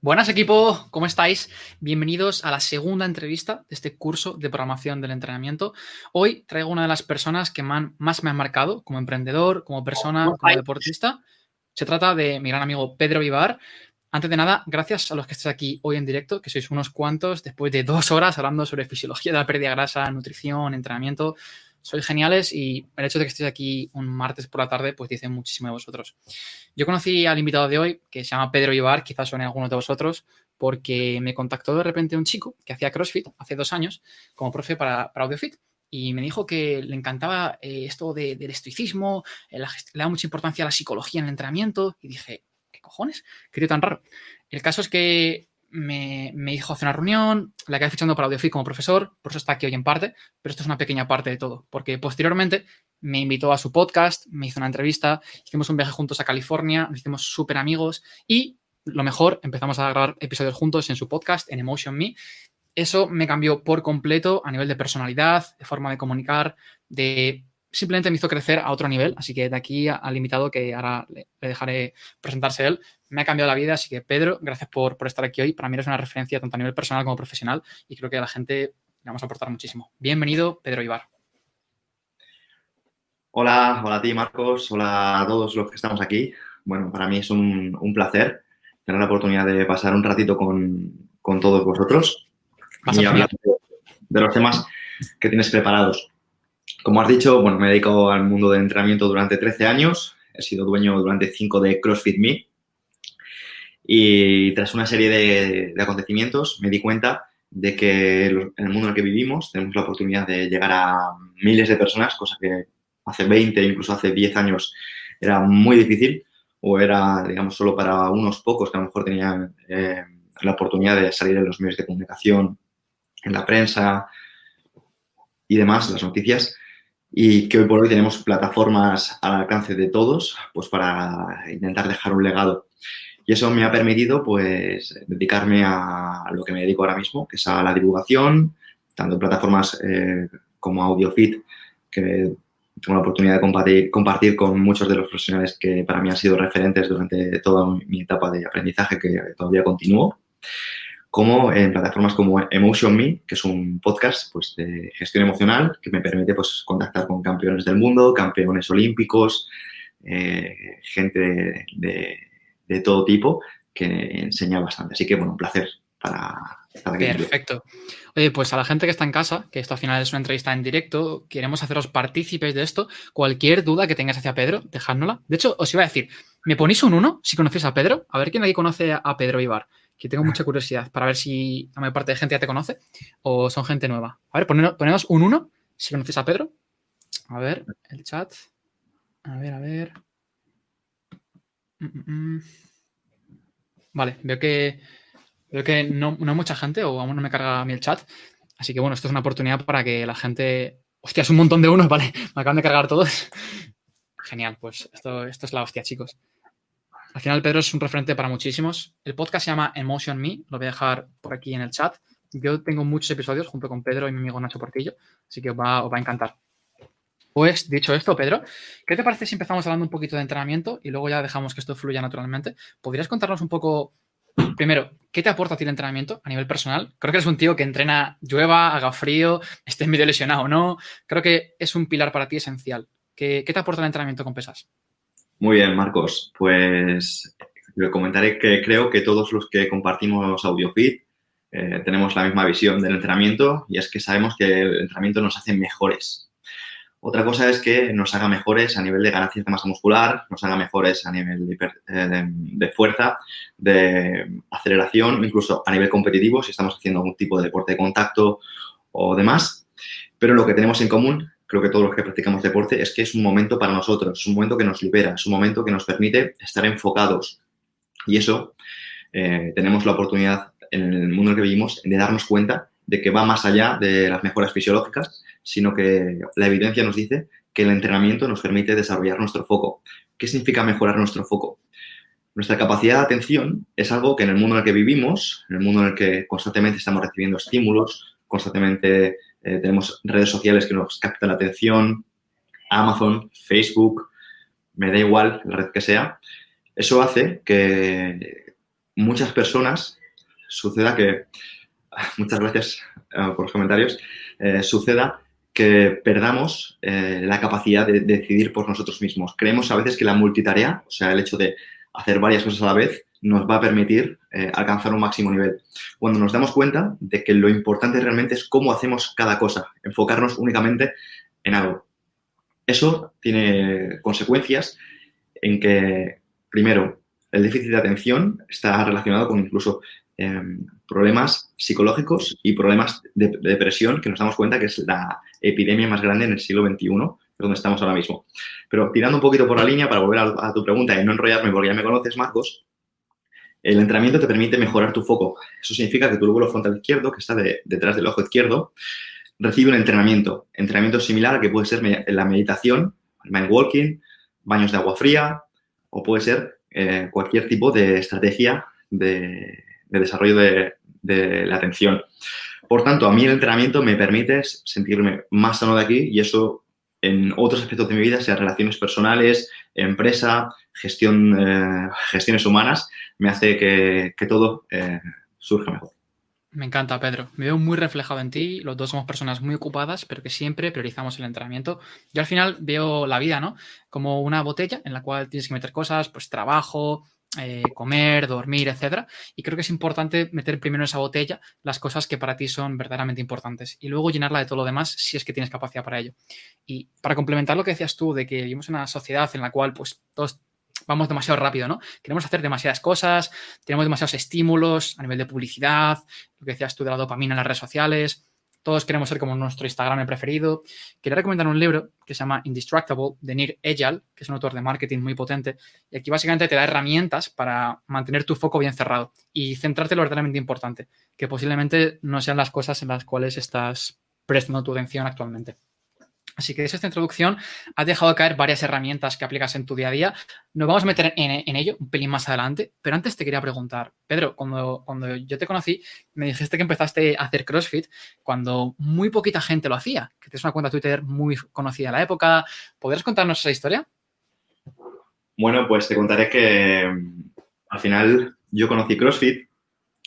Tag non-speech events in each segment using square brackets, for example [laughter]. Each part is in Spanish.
Buenas equipo, ¿cómo estáis? Bienvenidos a la segunda entrevista de este curso de programación del entrenamiento. Hoy traigo una de las personas que más me han marcado como emprendedor, como persona, como deportista. Se trata de mi gran amigo Pedro Vivar. Antes de nada, gracias a los que estáis aquí hoy en directo, que sois unos cuantos, después de dos horas hablando sobre fisiología de la pérdida de grasa, nutrición, entrenamiento sois geniales y el hecho de que estéis aquí un martes por la tarde, pues dice muchísimo de vosotros. Yo conocí al invitado de hoy, que se llama Pedro Ibar, quizás suene alguno de vosotros, porque me contactó de repente un chico que hacía CrossFit hace dos años como profe para, para AudioFit y me dijo que le encantaba eh, esto del estoicismo, eh, le da mucha importancia a la psicología en el entrenamiento y dije, ¿qué cojones? ¿Qué tío tan raro? El caso es que me, dijo hacer una reunión, la acabé fichando para AudioFit como profesor, por eso está aquí hoy en parte, pero esto es una pequeña parte de todo, porque posteriormente me invitó a su podcast, me hizo una entrevista, hicimos un viaje juntos a California, nos hicimos súper amigos y lo mejor, empezamos a grabar episodios juntos en su podcast, en Emotion Me. Eso me cambió por completo a nivel de personalidad, de forma de comunicar, de simplemente me hizo crecer a otro nivel. Así que de aquí al invitado, que ahora le, dejaré presentarse él, me ha cambiado la vida. Así que Pedro, gracias por, estar aquí hoy. Para mí eres una referencia tanto a nivel personal como profesional y creo que a la gente le vamos a aportar muchísimo. Bienvenido, Pedro Ibar. Hola, hola a ti, Marcos. Hola a todos los que estamos aquí. Bueno, para mí es un, placer tener la oportunidad de pasar un ratito con, todos vosotros y hablar de los temas que tienes preparados. Como has dicho, bueno, me he dedicado al mundo del entrenamiento durante 13 años. He sido dueño durante 5 de CrossFit Me. Y tras una serie de, acontecimientos me di cuenta de que en el mundo en el que vivimos tenemos la oportunidad de llegar a miles de personas, cosa que hace 20, incluso hace 10 años era muy difícil o era, digamos, solo para unos pocos que a lo mejor tenían eh, la oportunidad de salir en los medios de comunicación, en la prensa y demás, las noticias y que hoy por hoy tenemos plataformas al alcance de todos pues para intentar dejar un legado. Y eso me ha permitido pues dedicarme a lo que me dedico ahora mismo, que es a la divulgación, tanto en plataformas eh, como AudioFit, que tengo la oportunidad de compartir, compartir con muchos de los profesionales que para mí han sido referentes durante toda mi etapa de aprendizaje que todavía continúo como en plataformas como Emotion Me, que es un podcast pues, de gestión emocional que me permite pues, contactar con campeones del mundo, campeones olímpicos, eh, gente de, todo tipo que enseña bastante. Así que, bueno, un placer para, para Perfecto. Oye, pues a la gente que está en casa, que esto al final es una entrevista en directo, queremos haceros partícipes de esto. Cualquier duda que tengáis hacia Pedro, dejádnosla. De hecho, os iba a decir, ¿me ponéis un uno si conocéis a Pedro? A ver quién aquí conoce a Pedro Ibar que tengo mucha curiosidad para ver si la mayor parte de gente ya te conoce o son gente nueva. A ver, ponemos un 1 si conoces a Pedro. A ver, el chat. A ver, a ver. Mm, mm, mm. Vale, veo que, veo que no, no mucha gente o aún no me carga a mí el chat. Así que bueno, esto es una oportunidad para que la gente... Hostia, es un montón de unos, [laughs] vale. Me acaban de cargar todos. Genial, pues esto, esto es la hostia, chicos. Al final, Pedro es un referente para muchísimos. El podcast se llama Emotion Me, lo voy a dejar por aquí en el chat. Yo tengo muchos episodios junto con Pedro y mi amigo Nacho Portillo, así que os va, a encantar. Pues dicho esto, Pedro, ¿qué te parece si empezamos hablando un poquito de entrenamiento y luego ya dejamos que esto fluya naturalmente? ¿Podrías contarnos un poco, primero, qué te aporta a ti el entrenamiento a nivel personal? Creo que eres un tío que entrena llueva, haga frío, esté medio lesionado o no. Creo que es un pilar para ti esencial. ¿Qué, qué te aporta el entrenamiento con pesas? Muy bien, Marcos. Pues comentaré que creo que todos los que compartimos AudioFit eh, tenemos la misma visión del entrenamiento y es que sabemos que el entrenamiento nos hace mejores. Otra cosa es que nos haga mejores a nivel de ganancias de masa muscular, nos haga mejores a nivel de, eh, de fuerza, de aceleración, incluso a nivel competitivo, si estamos haciendo algún tipo de deporte de contacto o demás. Pero lo que tenemos en común creo que todos los que practicamos deporte, es que es un momento para nosotros, es un momento que nos libera, es un momento que nos permite estar enfocados. Y eso eh, tenemos la oportunidad en el mundo en el que vivimos de darnos cuenta de que va más allá de las mejoras fisiológicas, sino que la evidencia nos dice que el entrenamiento nos permite desarrollar nuestro foco. ¿Qué significa mejorar nuestro foco? Nuestra capacidad de atención es algo que en el mundo en el que vivimos, en el mundo en el que constantemente estamos recibiendo estímulos, constantemente eh, tenemos redes sociales que nos captan la atención, Amazon, Facebook, me da igual la red que sea. Eso hace que muchas personas suceda que, [laughs] muchas gracias eh, por los comentarios, eh, suceda que perdamos la capacidad de, decidir por nosotros mismos. Creemos a veces que la multitarea, o sea, el hecho de hacer varias cosas a la vez, nos va a permitir alcanzar un máximo nivel. Cuando nos damos cuenta de que lo importante realmente es cómo hacemos cada cosa, enfocarnos únicamente en algo. Eso tiene consecuencias en que, primero, el déficit de atención está relacionado con incluso em, problemas psicológicos y problemas de, depresión, que nos damos cuenta que es la epidemia más grande en el siglo XXI, donde estamos ahora mismo. Pero tirando un poquito por la línea, para volver a, tu pregunta y no enrollarme porque ya me conoces, Marcos, el entrenamiento te permite mejorar tu foco. Eso significa que tu lóbulo frontal izquierdo, que está detrás del ojo izquierdo, recibe un entrenamiento. Entrenamiento similar al que puede ser la meditación, el mind walking, baños de agua fría, o puede ser eh, cualquier tipo de estrategia de, desarrollo de, la atención. Por tanto, a mí el entrenamiento me permite sentirme más sano de aquí y eso en otros aspectos de mi vida, sea relaciones personales, empresa, gestión, eh, gestiones humanas, me hace que, todo eh, surja mejor. Me encanta, Pedro. Me veo muy reflejado en ti. Los dos somos personas muy ocupadas, pero que siempre priorizamos el entrenamiento. Yo al final veo la vida, ¿no? Como una botella en la cual tienes que meter cosas, pues trabajo, eh, comer, dormir, etcétera. Y creo que es importante meter primero en esa botella las cosas que para ti son verdaderamente importantes y luego llenarla de todo lo demás si es que tienes capacidad para ello. Y para complementar lo que decías tú de que vivimos en una sociedad en la cual pues todos vamos demasiado rápido, ¿no? Queremos hacer demasiadas cosas, tenemos demasiados estímulos a nivel de publicidad, lo que decías tú de la dopamina en las redes sociales, todos queremos ser como nuestro Instagram preferido. Quería recomendar un libro que se llama Indistractable de Nir Eyal, que es un autor de marketing muy potente. Y aquí básicamente te da herramientas para mantener tu foco bien cerrado y centrarte en lo verdaderamente importante, que posiblemente no sean las cosas en las cuales estás prestando tu atención actualmente. Así que desde esta introducción has dejado caer varias herramientas que aplicas en tu día a día. Nos vamos a meter en, ello un pelín más adelante, pero antes te quería preguntar, Pedro, cuando, cuando yo te conocí, me dijiste que empezaste a hacer CrossFit cuando muy poquita gente lo hacía, que tienes una cuenta Twitter muy conocida en la época. ¿Podrías contarnos esa historia? Bueno, pues te contaré que mm, al final yo conocí CrossFit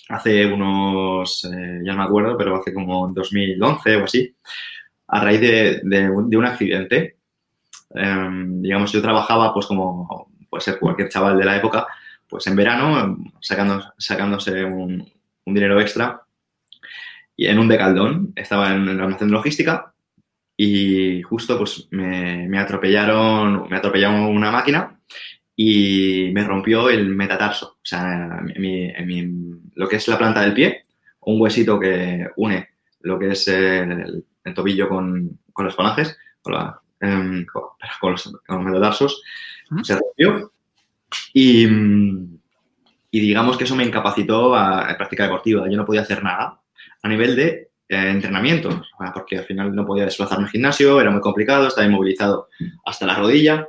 hace unos, eh, ya no me acuerdo, pero hace como 2011 o así a raíz de, un accidente. Em, digamos, yo trabajaba, pues como puede ser cualquier chaval de la época, pues en verano, sacando, sacándose un, dinero extra y en un decaldón. Estaba en el almacén de logística y justo pues me, atropellaron, me atropellaron una máquina y me rompió el metatarso, o sea, lo que es la planta del pie, un huesito que une lo que es el, el tobillo con, con los falanges, con, em, con, los, metatarsos, se rompió. Y, y, digamos que eso me incapacitó a, a, práctica deportiva. Yo no podía hacer nada a nivel de eh, entrenamiento, porque al final no podía desplazarme al gimnasio, era muy complicado, estaba inmovilizado hasta la rodilla.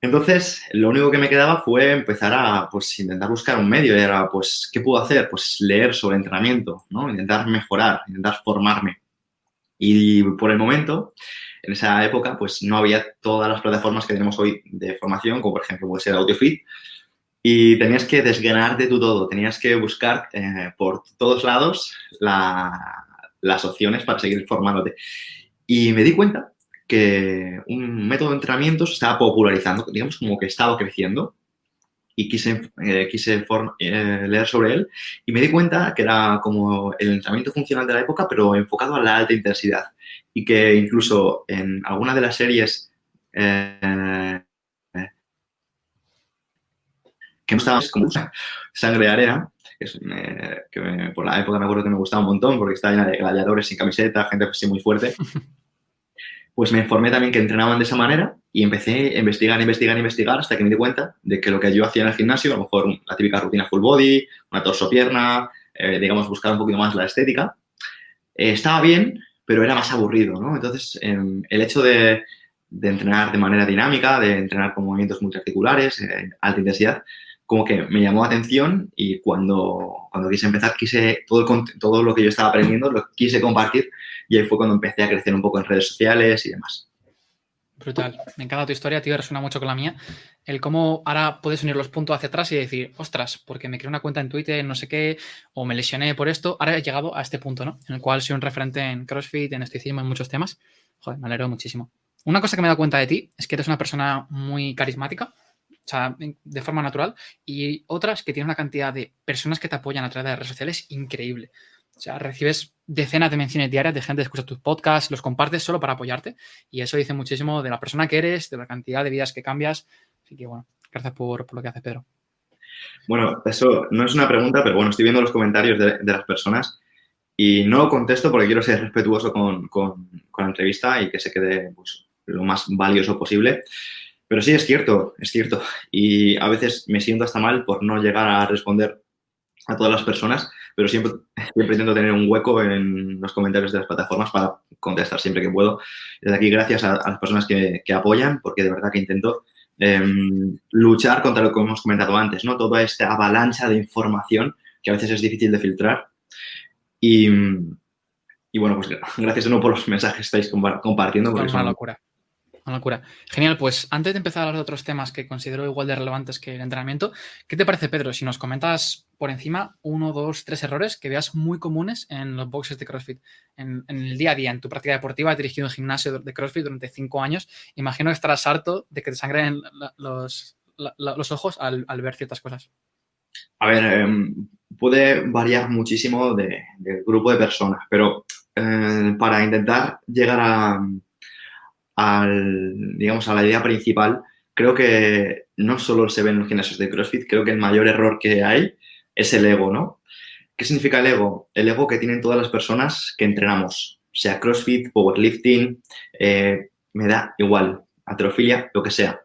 Entonces, lo único que me quedaba fue empezar a pues, intentar buscar un medio. Era, pues, ¿qué puedo hacer? Pues leer sobre entrenamiento, ¿no? Intentar mejorar, intentar formarme. Y por el momento, en esa época, pues no había todas las plataformas que tenemos hoy de formación, como por ejemplo puede ser AudioFit, y tenías que desgranarte tú todo, tenías que buscar eh, por todos lados las opciones para seguir formándote. Y me di cuenta que un método de entrenamiento se estaba popularizando, digamos como que estaba creciendo y quise, eh, quise eh, leer sobre él y me di cuenta que era como el entrenamiento funcional de la época, pero enfocado a la alta intensidad y que incluso en alguna de las series eh, que no estaban como Sangre de Arena, que, por la época me acuerdo que me gustaba un montón porque estaba llena de gladiadores sin camiseta, gente así muy fuerte. [laughs] pues me informé también que entrenaban de esa manera y empecé a investigar, investigar, investigar hasta que me di cuenta de que lo que yo hacía en el gimnasio, a lo mejor la típica rutina full body, una torso-pierna, eh, digamos, buscar un poquito más la estética, eh, estaba bien, pero era más aburrido, ¿no? Entonces, em, el hecho de, entrenar de manera dinámica, de entrenar con movimientos multiarticulares, eh, alta intensidad, como que me llamó la atención y cuando, cuando quise empezar, quise todo, todo lo que yo estaba aprendiendo, lo quise compartir y ahí fue cuando empecé a crecer un poco en redes sociales y demás. Brutal. Me encanta tu historia, tío, resuena mucho con la mía. El cómo ahora puedes unir los puntos hacia atrás y decir, ostras, porque me creé una cuenta en Twitter, no sé qué, o me lesioné por esto, ahora he llegado a este punto, ¿no? En el cual soy un referente en CrossFit, en estoicismo, en muchos temas. Joder, me alegro muchísimo. Una cosa que me he dado cuenta de ti es que eres una persona muy carismática, o sea, de forma natural, y otras que tiene una cantidad de personas que te apoyan a través de redes sociales increíble. O sea, recibes decenas de menciones diarias de gente que escucha tus podcasts, los compartes solo para apoyarte. Y eso dice muchísimo de la persona que eres, de la cantidad de vidas que cambias. Así que bueno, gracias por, lo que hace Pedro. Bueno, eso no es una pregunta, pero bueno, estoy viendo los comentarios de, las personas y no contesto porque quiero ser respetuoso con, la entrevista y que se quede pues, lo más valioso posible. Pero sí, es cierto, es cierto. Y a veces me siento hasta mal por no llegar a responder a todas las personas, pero siempre, siempre intento tener un hueco en los comentarios de las plataformas para contestar siempre que puedo. Desde aquí, gracias a, las personas que, apoyan, porque de verdad que intento em, luchar contra lo que hemos comentado antes, ¿no? Toda esta avalancha de información que a veces es difícil de filtrar. Y, bueno, pues [laughs] gracias de nuevo por los mensajes que estáis compartiendo. es una locura. Una locura. Genial, pues antes de empezar a hablar de otros temas que considero igual de relevantes que el entrenamiento, ¿qué te parece, Pedro, si nos comentas por encima uno, dos, tres errores que veas muy comunes en los boxes de CrossFit, en, el día a día, en tu práctica deportiva, has dirigido un gimnasio de CrossFit durante cinco años, imagino que estarás harto de que te sangren los, los ojos al, ver ciertas cosas. A ver, em, puede variar muchísimo del grupo de personas, pero eh, para intentar llegar a al, digamos, a la idea principal, creo que no solo se ve en los gimnasios de CrossFit, creo que el mayor error que hay es el ego, ¿no? ¿Qué significa el ego? El ego que tienen todas las personas que entrenamos, sea CrossFit, powerlifting, eh, me da igual, atrofilia, lo que sea.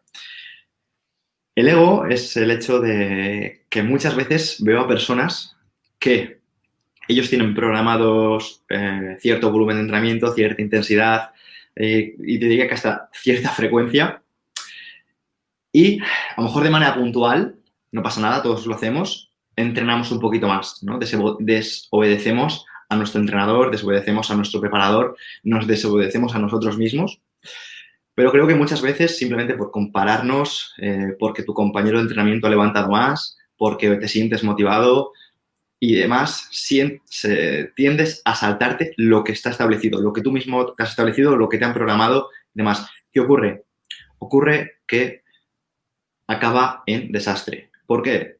El ego es el hecho de que muchas veces veo a personas que ellos tienen programados eh, cierto volumen de entrenamiento, cierta intensidad, eh, y te diría que hasta cierta frecuencia. Y a lo mejor de manera puntual, no pasa nada, todos lo hacemos, entrenamos un poquito más, ¿no? desobedecemos a nuestro entrenador, desobedecemos a nuestro preparador, nos desobedecemos a nosotros mismos. Pero creo que muchas veces simplemente por compararnos, eh, porque tu compañero de entrenamiento ha levantado más, porque te sientes motivado, y demás, tiendes a saltarte lo que está establecido, lo que tú mismo has establecido, lo que te han programado y demás. ¿Qué ocurre? Ocurre que acaba en desastre. ¿Por qué?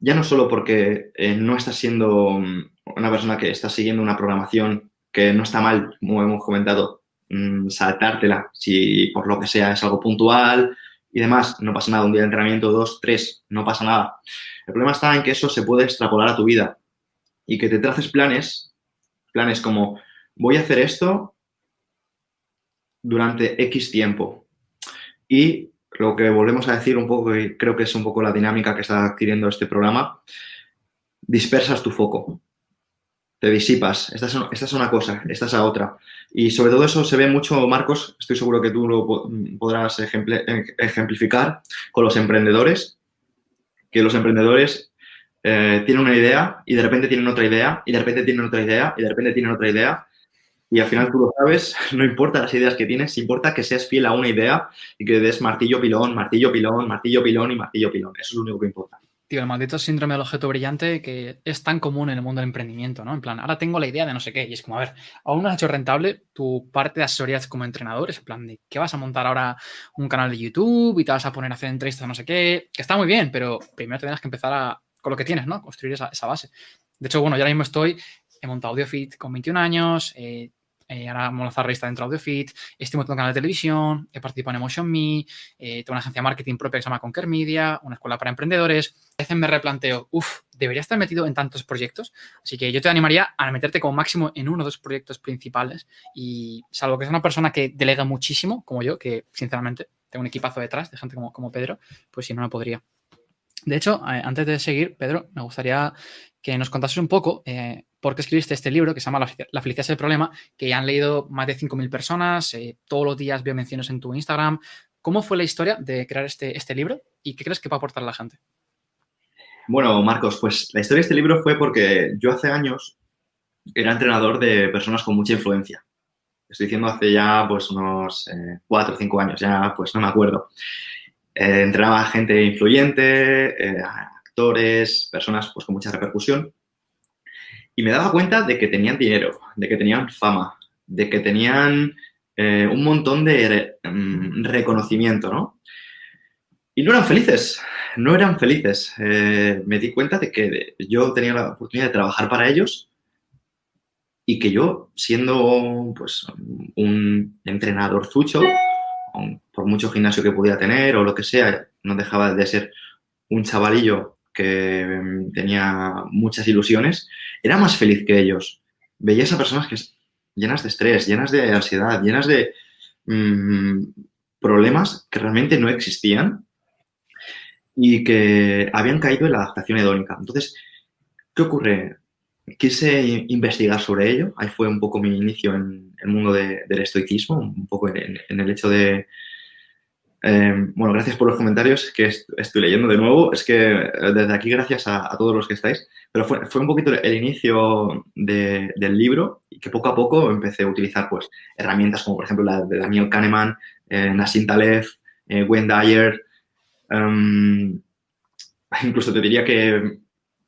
Ya no solo porque eh, no estás siendo mm, una persona que está siguiendo una programación que no está mal, como hemos comentado, mm, saltártela si por lo que sea es algo puntual y demás, no pasa nada, un día de entrenamiento, dos, tres, no pasa nada. El problema está en que eso se puede extrapolar a tu vida y que te traces planes, planes como voy a hacer esto durante X tiempo. Y lo que volvemos a decir un poco, y creo que es un poco la dinámica que está adquiriendo este programa, dispersas tu foco, te disipas. Esta es, es una cosa, esta es a otra. Y sobre todo eso se ve mucho, Marcos, estoy seguro que tú lo podrás ejemplificar con los emprendedores que los emprendedores eh, tienen una idea y de repente tienen otra idea y de repente tienen otra idea y de repente tienen otra idea y al final tú lo sabes, [laughs] no importa las ideas que tienes, importa que seas fiel a una idea y que des martillo pilón, martillo pilón, martillo pilón y martillo pilón. Eso es lo único que importa. Tío, el maldito síndrome del objeto brillante que es tan común en el mundo del emprendimiento, ¿no? En plan, ahora tengo la idea de no sé qué. Y es como, a ver, aún no has hecho rentable tu parte de asesoría como entrenador. Es en plan de, ¿qué vas a montar ahora un canal de YouTube y te vas a poner a hacer entrevistas no sé qué? Que está muy bien, pero primero tendrás que empezar a, con lo que tienes, ¿no? Construir esa, base. De hecho, bueno, yo ahora mismo estoy, he montado AudioFit con 21 años, eh, eh, ahora vamos a revista dentro de AudioFit, estoy montando un canal de televisión, he participado en Emotion Me, eh, tengo una agencia de marketing propia que se llama Conquer Media, una escuela para emprendedores. A veces me replanteo, uff, debería estar metido en tantos proyectos. Así que yo te animaría a meterte como máximo en uno o dos proyectos principales y salvo que es una persona que delega muchísimo, como yo, que sinceramente tengo un equipazo detrás de gente como, como Pedro, pues si no, no podría. De hecho, eh, antes de seguir, Pedro, me gustaría que nos contases un poco eh, por qué escribiste este libro que se llama La felicidad es el problema, que ya han leído más de 5.000 personas, eh, todos los días veo menciones en tu Instagram. ¿Cómo fue la historia de crear este, este libro y qué crees que va a aportar a la gente? Bueno, Marcos, pues la historia de este libro fue porque yo hace años era entrenador de personas con mucha influencia. estoy diciendo hace ya pues unos eh, cuatro o cinco años, ya pues no me acuerdo. Eh, entrenaba gente influyente, eh, actores, personas pues con mucha repercusión y me daba cuenta de que tenían dinero, de que tenían fama, de que tenían un montón de mm, reconocimiento, ¿no? Y no eran felices, no eran felices. me di cuenta de que yo tenía la oportunidad de trabajar para ellos y que yo, siendo pues, un entrenador zucho, por mucho gimnasio que pudiera tener o lo que sea, no dejaba de ser un chavalillo que mm, tenía muchas ilusiones, era más feliz que ellos. Veía a personas que llenas de estrés, llenas de ansiedad, llenas de mm, problemas que realmente no existían y que habían caído en la adaptación hedónica. Entonces, ¿qué ocurre? Quise investigar sobre ello. Ahí fue un poco mi inicio en el mundo del estoicismo, un poco en, el hecho de... Em, bueno, gracias por los comentarios que estoy leyendo de nuevo. Es que eh, desde aquí gracias a, todos los que estáis. Pero fue, un poquito el inicio del libro y que poco a poco empecé a utilizar pues, herramientas como por ejemplo la de Daniel Kahneman, eh, Nassim Taleb, eh, Wayne Dyer. Em, incluso te diría que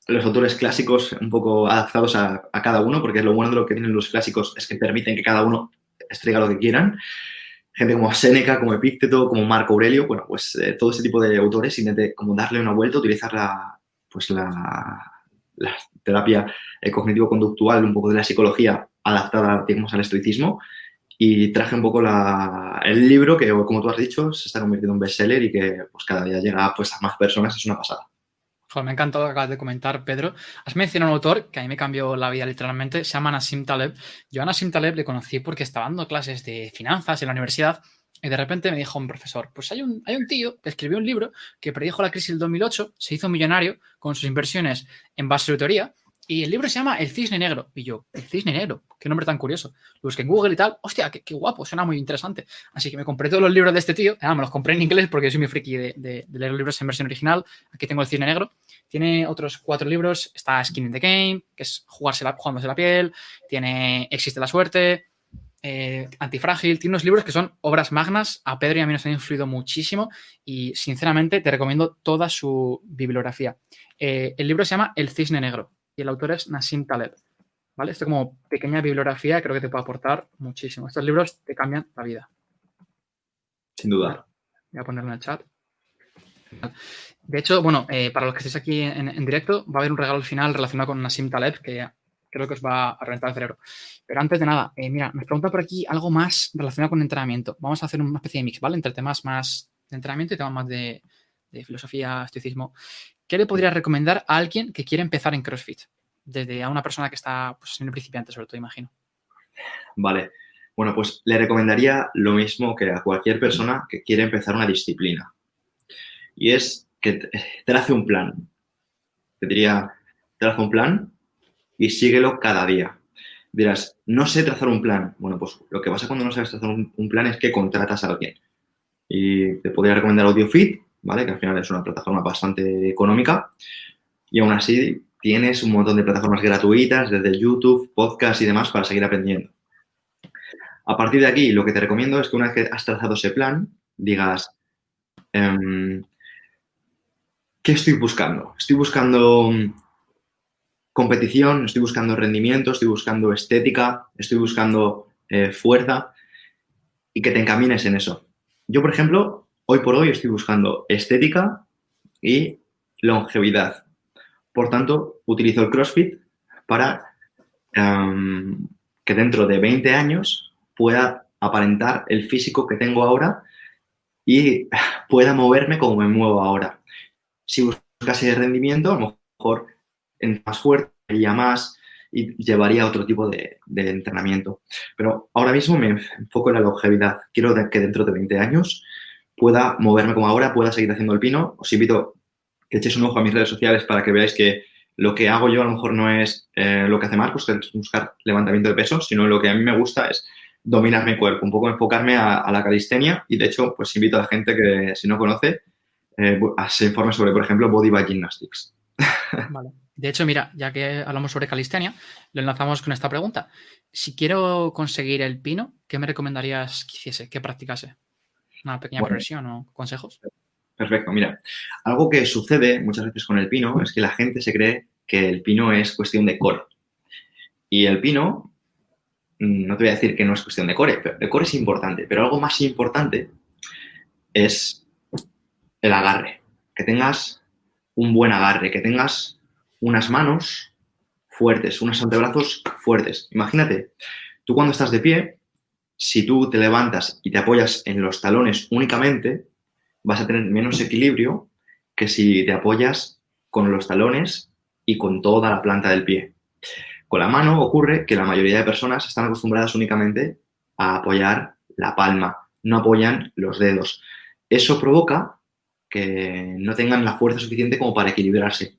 los autores clásicos un poco adaptados a, cada uno, porque lo bueno de lo que tienen los clásicos es que permiten que cada uno estrega lo que quieran. Gente como Séneca, como Epícteto, como Marco Aurelio, bueno, pues eh, todo ese tipo de autores intente como darle una vuelta, utilizar la, pues la, terapia cognitivo-conductual, un poco de la psicología adaptada, digamos, al estoicismo y traje un poco el libro que, como tú has dicho, se está convirtiendo en bestseller y que pues cada día llega pues, a más personas, es una pasada me ha encantado lo que acabas de comentar, Pedro. Has mencionado un autor que a mí me cambió la vida literalmente, se llama Nassim Taleb. Yo a Nassim Taleb le conocí porque estaba dando clases de finanzas en la universidad y de repente me dijo un profesor, pues hay un, hay un tío que escribió un libro que predijo la crisis del 2008, se hizo millonario con sus inversiones en base a teoría y el libro se llama El Cisne Negro. Y yo, El Cisne Negro, qué nombre tan curioso. Lo busqué en Google y tal. Hostia, qué, guapo, suena muy interesante. Así que me compré todos los libros de este tío. Ah, me los compré en inglés porque soy muy friki de, de, leer libros en versión original. Aquí tengo El Cisne Negro. Tiene otros cuatro libros. Está Skin in the Game, que es jugarse la, jugándose la piel. Tiene Existe la Suerte. Eh, Antifrágil. Tiene unos libros que son obras magnas. A Pedro y a mí nos han influido muchísimo. Y sinceramente te recomiendo toda su bibliografía. Eh, el libro se llama El Cisne Negro y el autor es Nassim Taleb. ¿Vale? Esto como pequeña bibliografía creo que te puede aportar muchísimo. Estos libros te cambian la vida. Sin duda. Voy a ponerlo en el chat. De hecho, bueno, eh, para los que estéis aquí en, directo, va a haber un regalo al final relacionado con Nassim Taleb que creo que os va a reventar el cerebro. Pero antes de nada, eh, mira, nos pregunta por aquí algo más relacionado con entrenamiento. Vamos a hacer una especie de mix, ¿vale? Entre temas más de entrenamiento y temas más de, de filosofía, estoicismo. ¿Qué le podrías recomendar a alguien que quiere empezar en CrossFit? Desde a una persona que está pues, en el principiante, sobre todo, imagino. Vale. Bueno, pues le recomendaría lo mismo que a cualquier persona que quiere empezar una disciplina. Y es que trace un plan. Te diría, traza un plan y síguelo cada día. Dirás, no sé trazar un plan. Bueno, pues lo que pasa cuando no sabes trazar un, plan es que contratas a alguien. Y te podría recomendar AudioFit, Que al final es una plataforma bastante económica y aún así tienes un montón de plataformas gratuitas desde YouTube, podcast y demás para seguir aprendiendo. A partir de aquí, lo que te recomiendo es que una vez que has trazado ese plan, digas, em, ¿qué estoy buscando? Estoy buscando competición, estoy buscando rendimiento, estoy buscando estética, estoy buscando eh, fuerza y que te encamines en eso. Yo, por ejemplo, Hoy por hoy estoy buscando estética y longevidad. Por tanto, utilizo el CrossFit para em, que dentro de 20 años pueda aparentar el físico que tengo ahora y [laughs] pueda moverme como me muevo ahora. Si buscase rendimiento, a lo mejor en más fuerte, ya más y llevaría otro tipo de, entrenamiento. Pero ahora mismo me enfoco en la longevidad. Quiero que dentro de 20 años pueda moverme como ahora, pueda seguir haciendo el pino. Os invito que echéis un ojo a mis redes sociales para que veáis que lo que hago yo a lo mejor no es eh, lo que hace Marcos, que es buscar levantamiento de peso, sino lo que a mí me gusta es dominar mi cuerpo, un poco enfocarme a, la calistenia y de hecho pues invito a la gente que si no conoce eh, se informe sobre, por ejemplo, Body by Gymnastics. [laughs] Vale. De hecho, mira, ya que hablamos sobre calistenia, lo enlazamos con esta pregunta. Si quiero conseguir el pino, ¿qué me recomendarías que hiciese, que practicase? ¿Una pequeña progresión o consejos? Perfecto, mira, algo que sucede muchas veces con el pino es que la gente se cree que el pino es cuestión de core. Y el pino, mm, no te voy a decir que no es cuestión de core, pero el core es importante, pero algo más importante es el agarre, que tengas un buen agarre, que tengas unas manos fuertes, unos antebrazos fuertes. Imagínate, tú cuando estás de pie, si tú te levantas y te apoyas en los talones únicamente, vas a tener menos equilibrio que si te apoyas con los talones y con toda la planta del pie. Con la mano ocurre que la mayoría de personas están acostumbradas únicamente a apoyar la palma, no apoyan los dedos. Eso provoca que no tengan la fuerza suficiente como para equilibrarse.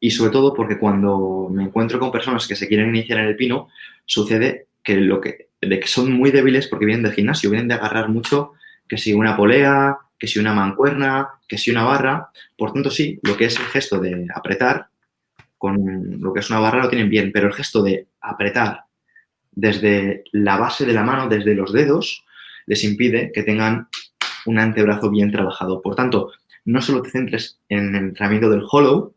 Y sobre todo porque cuando me encuentro con personas que se quieren iniciar en el pino, sucede que lo que, de que son muy débiles porque vienen del gimnasio, vienen de agarrar mucho, que si una polea, que si una mancuerna, que si una barra. Por tanto, sí, lo que es el gesto de apretar, con lo que es una barra lo tienen bien, pero el gesto de apretar desde la base de la mano, desde los dedos, les impide que tengan un antebrazo bien trabajado. Por tanto, no solo te centres en el entrenamiento del hollow,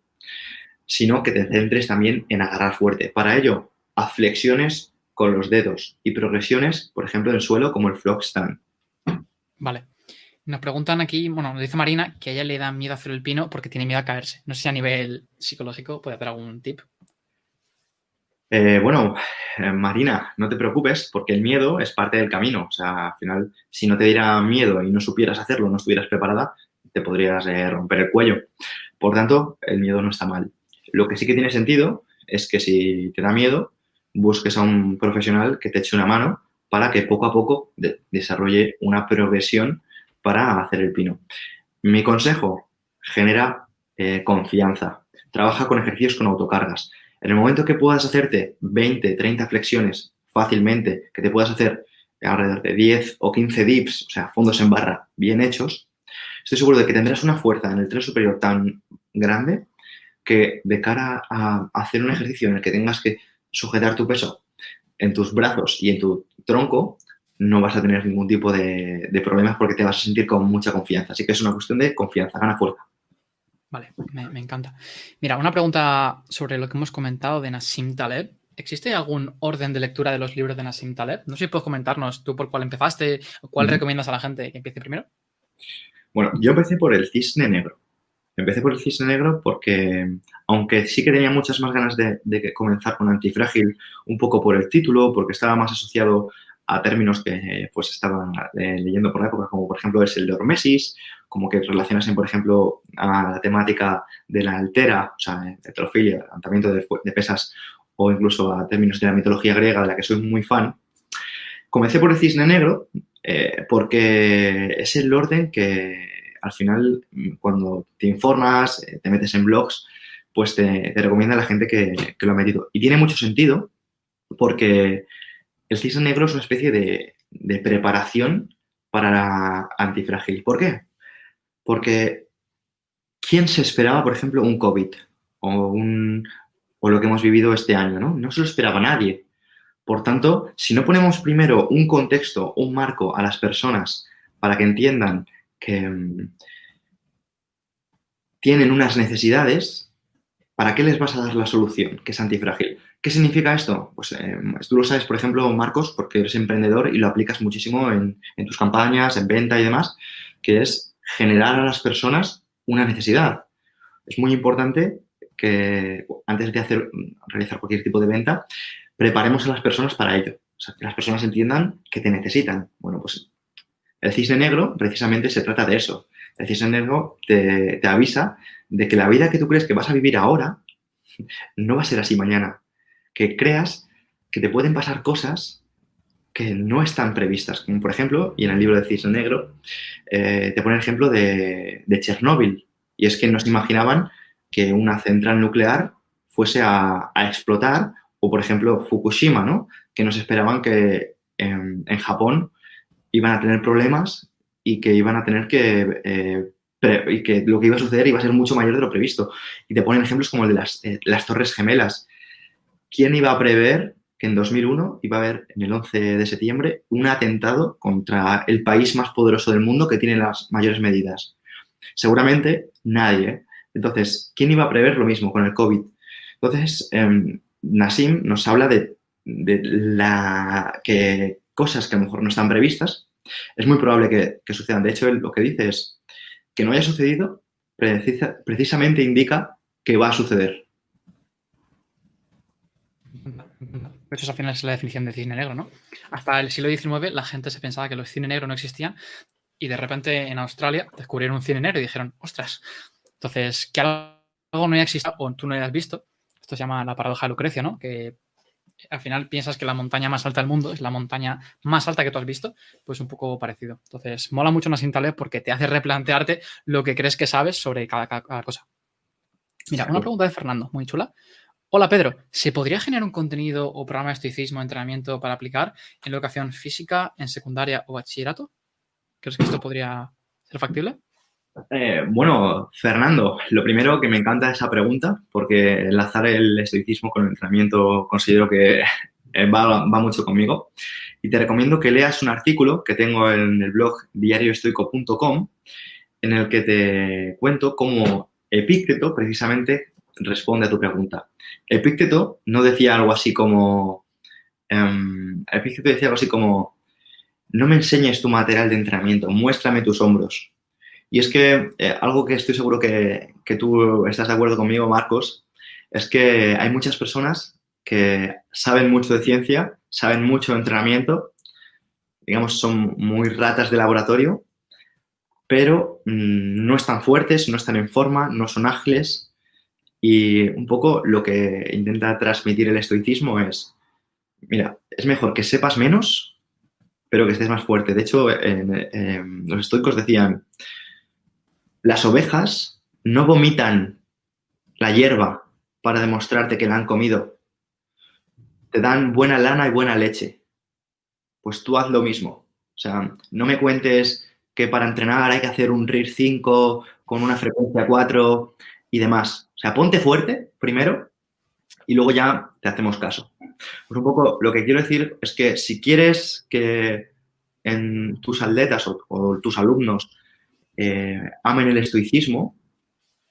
sino que te centres también en agarrar fuerte. Para ello, haz flexiones con los dedos y progresiones, por ejemplo, en suelo como el flock stand. Vale. Nos preguntan aquí, bueno, nos dice Marina que a ella le da miedo hacer el pino porque tiene miedo a caerse. No sé si a nivel psicológico puede hacer algún tip. Eh, bueno, eh, Marina, no te preocupes porque el miedo es parte del camino. O sea, al final, si no te diera miedo y no supieras hacerlo, no estuvieras preparada, te podrías eh, romper el cuello. Por tanto, el miedo no está mal. Lo que sí que tiene sentido es que si te da miedo, busques a un profesional que te eche una mano para que poco a poco desarrolle una progresión para hacer el pino. Mi consejo, genera eh, confianza. Trabaja con ejercicios con autocargas. En el momento que puedas hacerte 20, 30 flexiones fácilmente, que te puedas hacer alrededor de 10 o 15 dips, o sea, fondos en barra bien hechos, estoy seguro de que tendrás una fuerza en el tren superior tan grande que de cara a hacer un ejercicio en el que tengas que sujetar tu peso en tus brazos y en tu tronco, no vas a tener ningún tipo de, problemas porque te vas a sentir con mucha confianza. Así que es una cuestión de confianza, gana fuerza. Vale, me, encanta. Mira, una pregunta sobre lo que hemos comentado de Nassim Taleb. ¿Existe algún orden de lectura de los libros de Nassim Taleb? No sé si puedes comentarnos tú por cuál empezaste o cuál recomiendas a la gente que empiece primero. Bueno, yo empecé por el cisne negro. Empecé por el cisne negro porque, aunque sí que tenía muchas más ganas de, de comenzar con Antifrágil, un poco por el título, porque estaba más asociado a términos que pues estaban eh, leyendo por la época, como por ejemplo es el de hormesis, como que relacionasen, por ejemplo, a la temática de la altera, o sea, heterofilia, levantamiento de, de, pesas, o incluso a términos de la mitología griega, de la que soy muy fan. Comencé por el cisne negro eh, porque es el orden que al final, cuando te informas, eh, te metes en blogs, pues te, recomienda a la gente que, lo ha metido. Y tiene mucho sentido porque el cisne negro es una especie de, preparación para la antifrágil. ¿Por qué? Porque ¿quién se esperaba, por ejemplo, un COVID o, un, o lo que hemos vivido este año? ¿no? no se lo esperaba nadie. Por tanto, si no ponemos primero un contexto, un marco a las personas para que entiendan que mm, tienen unas necesidades, ¿para qué les vas a dar la solución que es antifrágil? ¿Qué significa esto? Pues eh, tú lo sabes, por ejemplo, Marcos, porque eres emprendedor y lo aplicas muchísimo en, tus campañas, en venta y demás, que es generar a las personas una necesidad. Es muy importante que antes de hacer, realizar cualquier tipo de venta, preparemos a las personas para ello. O sea, que las personas entiendan que te necesitan. Bueno, pues el cisne negro precisamente se trata de eso. El cisne negro te, avisa de que la vida que tú crees que vas a vivir ahora no va a ser así mañana que creas que te pueden pasar cosas que no están previstas. Como por ejemplo, y en el libro de Cisne Negro, eh, te pone el ejemplo de, de Chernóbil. Y es que no se imaginaban que una central nuclear fuese a, explotar, o por ejemplo Fukushima, ¿no? Que nos esperaban que en, Japón iban a tener problemas y que iban a tener que eh, y que lo que iba a suceder iba a ser mucho mayor de lo previsto. Y te ponen ejemplos como el de las, eh, las Torres Gemelas. ¿Quién iba a prever que en 2001 iba a haber, en el 11 de septiembre, un atentado contra el país más poderoso del mundo que tiene las mayores medidas? Seguramente nadie. ¿eh? Entonces, ¿quién iba a prever lo mismo con el COVID? Entonces, eh, Nassim nos habla de, de, la, que cosas que a lo mejor no están previstas, es muy probable que, sucedan. De hecho, él lo que dice es que no haya sucedido precisa, precisamente indica que va a suceder. Eso al final la definición de cine negro, ¿no? Hasta el siglo XIX la gente se pensaba que los cine negros no existían y de repente en Australia descubrieron un cine negro y dijeron, ostras, entonces que algo no haya existido o tú no hayas visto, esto se llama la paradoja de Lucrecia, ¿no? Que al final piensas que la montaña más alta del mundo es la montaña más alta que tú has visto, pues un poco parecido. Entonces, mola mucho una Taleb porque te hace replantearte lo que crees que sabes sobre cada, cada cosa. Mira, una pregunta de Fernando, muy chula. Hola Pedro, ¿se podría generar un contenido o programa de estoicismo, entrenamiento para aplicar en la educación física, en secundaria o bachillerato? ¿Crees que esto podría ser factible? Eh, bueno, Fernando, lo primero que me encanta esa pregunta, porque enlazar el estoicismo con el entrenamiento considero que eh, va, mucho conmigo. Y te recomiendo que leas un artículo que tengo en el blog diarioestoico.com, en el que te cuento cómo Epícteto precisamente responde a tu pregunta. Epícteto no decía algo así como. Um, Epícteto decía algo así como: No me enseñes tu material de entrenamiento, muéstrame tus hombros. Y es que eh, algo que estoy seguro que, tú estás de acuerdo conmigo, Marcos, es que hay muchas personas que saben mucho de ciencia, saben mucho de entrenamiento, digamos, son muy ratas de laboratorio, pero mm, no están fuertes, no están en forma, no son ágiles. Y un poco lo que intenta transmitir el estoicismo es, mira, es mejor que sepas menos, pero que estés más fuerte. De hecho, los estoicos decían, las ovejas no vomitan la hierba para demostrarte que la han comido. Te dan buena lana y buena leche. Pues tú haz lo mismo. O sea, no me cuentes que para entrenar hay que hacer un RIR 5 con una frecuencia 4 y demás. O sea, ponte fuerte primero y luego ya te hacemos caso. Pues un poco lo que quiero decir es que si quieres que en tus atletas o, o tus alumnos eh, amen el estoicismo,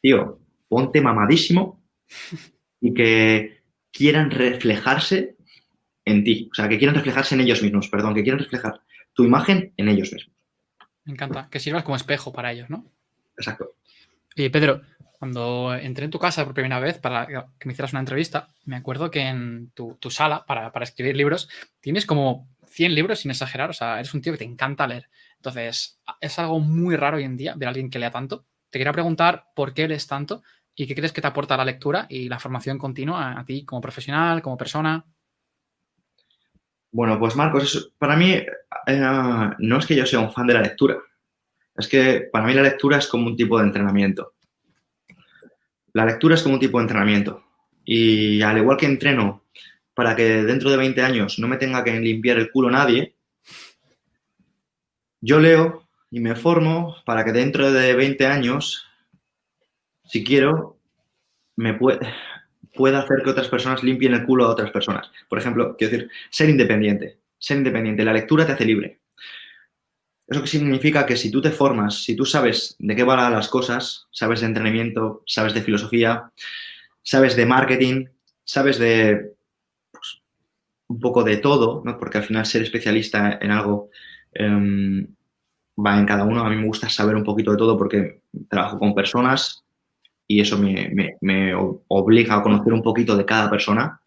tío, ponte mamadísimo y que quieran reflejarse en ti. O sea, que quieran reflejarse en ellos mismos, perdón, que quieran reflejar tu imagen en ellos mismos. Me encanta, que sirvas como espejo para ellos, ¿no? Exacto. Y Pedro, cuando entré en tu casa por primera vez para que me hicieras una entrevista, me acuerdo que en tu, sala para, para, escribir libros tienes como 100 libros sin exagerar, o sea, eres un tío que te encanta leer. Entonces, es algo muy raro hoy en día ver a alguien que lea tanto. Te quería preguntar por qué lees tanto y qué crees que te aporta la lectura y la formación continua a, ti como profesional, como persona. Bueno, pues Marcos, para mí eh, no es que yo sea un fan de la lectura, es que para mí la lectura es como un tipo de entrenamiento. La lectura es como un tipo de entrenamiento. Y al igual que entreno para que dentro de 20 años no me tenga que limpiar el culo nadie, yo leo y me formo para que dentro de 20 años, si quiero, me pueda hacer que otras personas limpien el culo a otras personas. Por ejemplo, quiero decir, ser independiente. Ser independiente. La lectura te hace libre. Eso que significa que si tú te formas, si tú sabes de qué van las cosas, sabes de entrenamiento, sabes de filosofía, sabes de marketing, sabes de un poco de todo, ¿no? porque al final ser especialista en algo Em, va en cada uno. A mí me gusta saber un poquito de todo porque trabajo con personas y eso me, obliga a conocer un poquito de cada persona.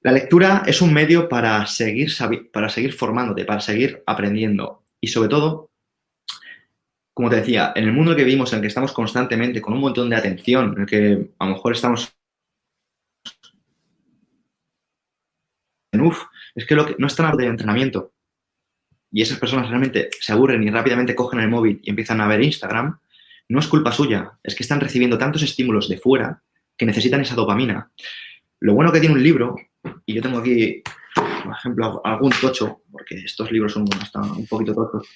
La lectura es un medio para seguir, para seguir formándote, para seguir aprendiendo. Y sobre todo, como te decía, en el mundo que vivimos, en el que estamos constantemente con un montón de atención, en el que a lo mejor estamos en uf, es que, lo que no es tan de entrenamiento y esas personas realmente se aburren y rápidamente cogen el móvil y empiezan a ver Instagram, no es culpa suya, es que están recibiendo tantos estímulos de fuera que necesitan esa dopamina. Lo bueno que tiene un libro, y yo tengo aquí, por ejemplo, algún tocho, porque estos libros son hasta un poquito tochos,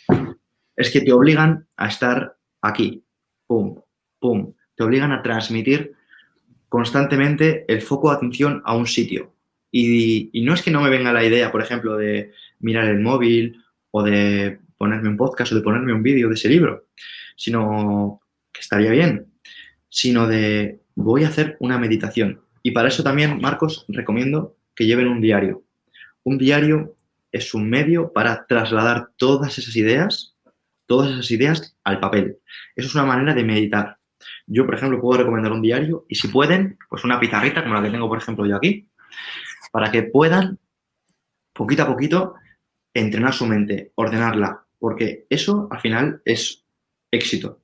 es que te obligan a estar aquí, pum, pum. Te obligan a transmitir constantemente el foco de atención a un sitio. Y, no es que no me venga la idea, por ejemplo, de mirar el móvil o de ponerme un podcast o de ponerme un vídeo de ese libro, sino que estaría bien, sino de voy a hacer una meditación. Y para eso también, Marcos, recomiendo que lleven un diario. Un diario es un medio para trasladar todas esas ideas, todas esas ideas al papel. Eso es una manera de meditar. Yo, por ejemplo, puedo recomendar un diario y si pueden, pues una pizarrita como la que tengo, por ejemplo, yo aquí, para que puedan, poquito a poquito, entrenar su mente, ordenarla, porque eso al final es éxito.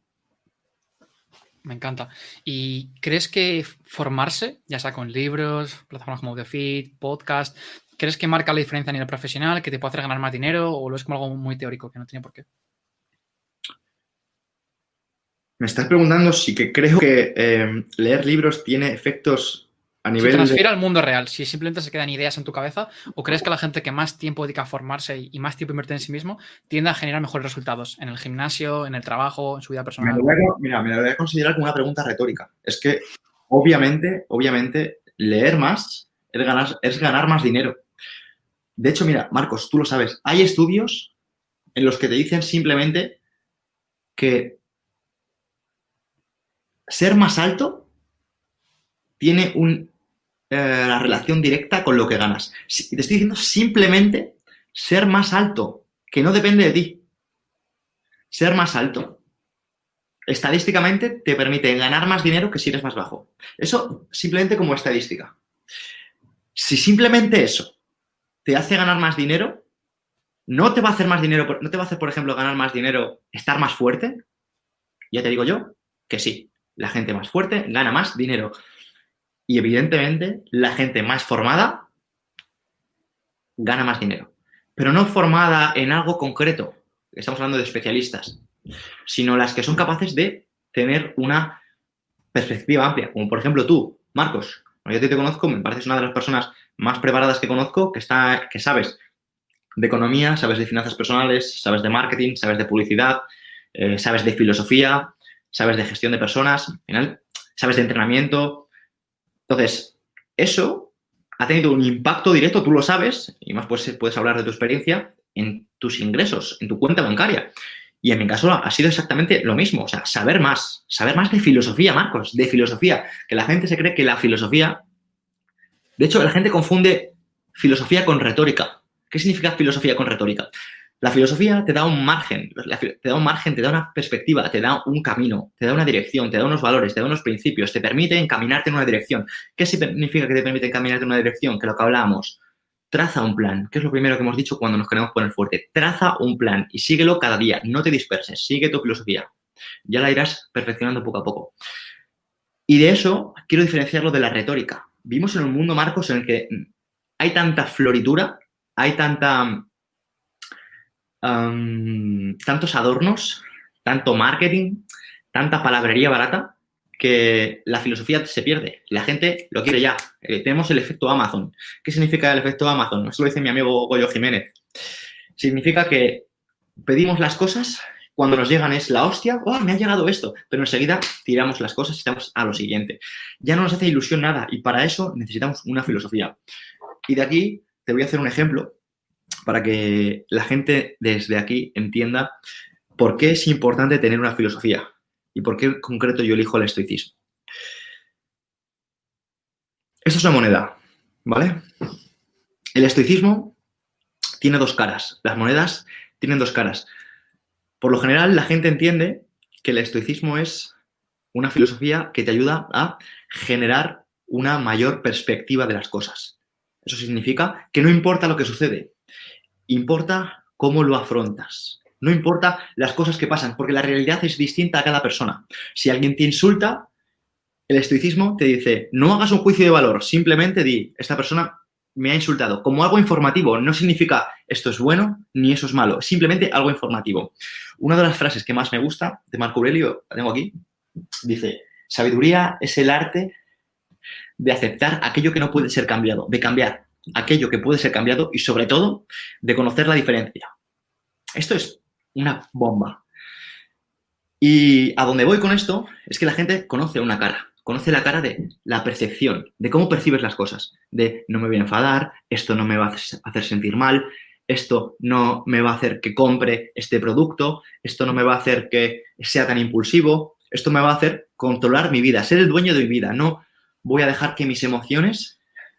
Me encanta. ¿Y crees que formarse, ya sea con libros, plataformas como The Fit, podcast, crees que marca la diferencia a nivel profesional, que te puede hacer ganar más dinero o lo es como algo muy teórico que no tiene por qué? Me estás preguntando si que creo que eh, leer libros tiene efectos a nivel. Si transfiere al mundo real, si simplemente se quedan ideas en tu cabeza, o crees que la gente que más tiempo dedica a formarse y más tiempo invierte en sí mismo tiende a generar mejores resultados en el gimnasio, en el trabajo, en su vida personal. Me lo mira, me lo voy a considerar como una pregunta retórica. Es que, obviamente, obviamente, leer más es ganar, es ganar más dinero. De hecho, mira, Marcos, tú lo sabes, hay estudios en los que te dicen simplemente que ser más alto tiene una eh, relación directa con lo que ganas. te estoy diciendo simplemente ser más alto, que no depende de ti. Ser más alto, estadísticamente, te permite ganar más dinero que si eres más bajo. Eso simplemente como estadística. Si simplemente eso te hace ganar más dinero, no te va a hacer más dinero, no te va a hacer, por ejemplo, ganar más dinero, estar más fuerte. Ya te digo yo que sí la gente más fuerte gana más dinero. Y evidentemente, la gente más formada gana más dinero. Pero no formada en algo concreto, estamos hablando de especialistas, sino las que son capaces de tener una perspectiva amplia, como por ejemplo tú, Marcos. Yo te, conozco, me pareces una de las personas más preparadas que conozco, que, está, que sabes de economía, sabes de finanzas personales, sabes de marketing, sabes de publicidad, eh, sabes de filosofía, sabes de gestión de personas, al final, sabes de entrenamiento. Entonces, eso ha tenido un impacto directo, tú lo sabes, y más puedes, puedes hablar de tu experiencia en tus ingresos, en tu cuenta bancaria. Y en mi caso ha sido exactamente lo mismo, o sea, saber más, saber más de filosofía, Marcos, de filosofía, que la gente se cree que la filosofía, de hecho, la gente confunde filosofía con retórica. ¿Qué significa filosofía con retórica? La filosofía te da un margen, te da un margen, te da una perspectiva, te da un camino, te da una dirección, te da unos valores, te da unos principios, te permite encaminarte en una dirección. ¿Qué significa que te permite encaminarte en una dirección? Que lo que hablábamos, traza un plan, que es lo primero que hemos dicho cuando nos queremos poner fuerte. Traza un plan y síguelo cada día, no te disperses, sigue tu filosofía. Ya la irás perfeccionando poco a poco. Y de eso quiero diferenciarlo de la retórica. Vimos en un mundo, Marcos, en el que hay tanta floritura, hay tanta tantos adornos, tanto marketing, tanta palabrería barata, que la filosofía se pierde. La gente lo quiere ya. Eh, tenemos el efecto Amazon. ¿Qué significa el efecto Amazon? Eso lo dice mi amigo Goyo Jiménez. Significa que pedimos las cosas, cuando nos llegan es la hostia, ¡oh, me ha llegado esto! Pero enseguida tiramos las cosas y estamos a lo siguiente. Ya no nos hace ilusión nada y para eso necesitamos una filosofía. Y de aquí te voy a hacer un ejemplo para que la gente desde aquí entienda por qué es importante tener una filosofía y por qué en concreto yo elijo el estoicismo. Esto es una moneda, ¿vale? El estoicismo tiene dos caras. Las monedas tienen dos caras. Por lo general, la gente entiende que el estoicismo es una filosofía que te ayuda a generar una mayor perspectiva de las cosas. Eso significa que no importa lo que sucede, importa cómo lo afrontas. No importa las cosas que pasan, porque la realidad es distinta a cada persona. Si alguien te insulta, el estoicismo te dice, no hagas un juicio de valor, simplemente di, esta persona me ha insultado. Como algo informativo, no significa esto es bueno ni eso es malo, simplemente algo informativo. Una de las frases que más me gusta de Marco Aurelio, la tengo aquí, dice, sabiduría es el arte de aceptar aquello que no puede ser cambiado, de cambiar aquello que puede ser cambiado y sobre todo de conocer la diferencia. Esto es una bomba. Y a donde voy con esto es que la gente conoce una cara, conoce la cara de la percepción, de cómo percibes las cosas, de no me voy a enfadar, esto no me va a hacer sentir mal, esto no me va a hacer que compre este producto, esto no me va a hacer que sea tan impulsivo, esto me va a hacer controlar mi vida, ser el dueño de mi vida, no voy a dejar que mis emociones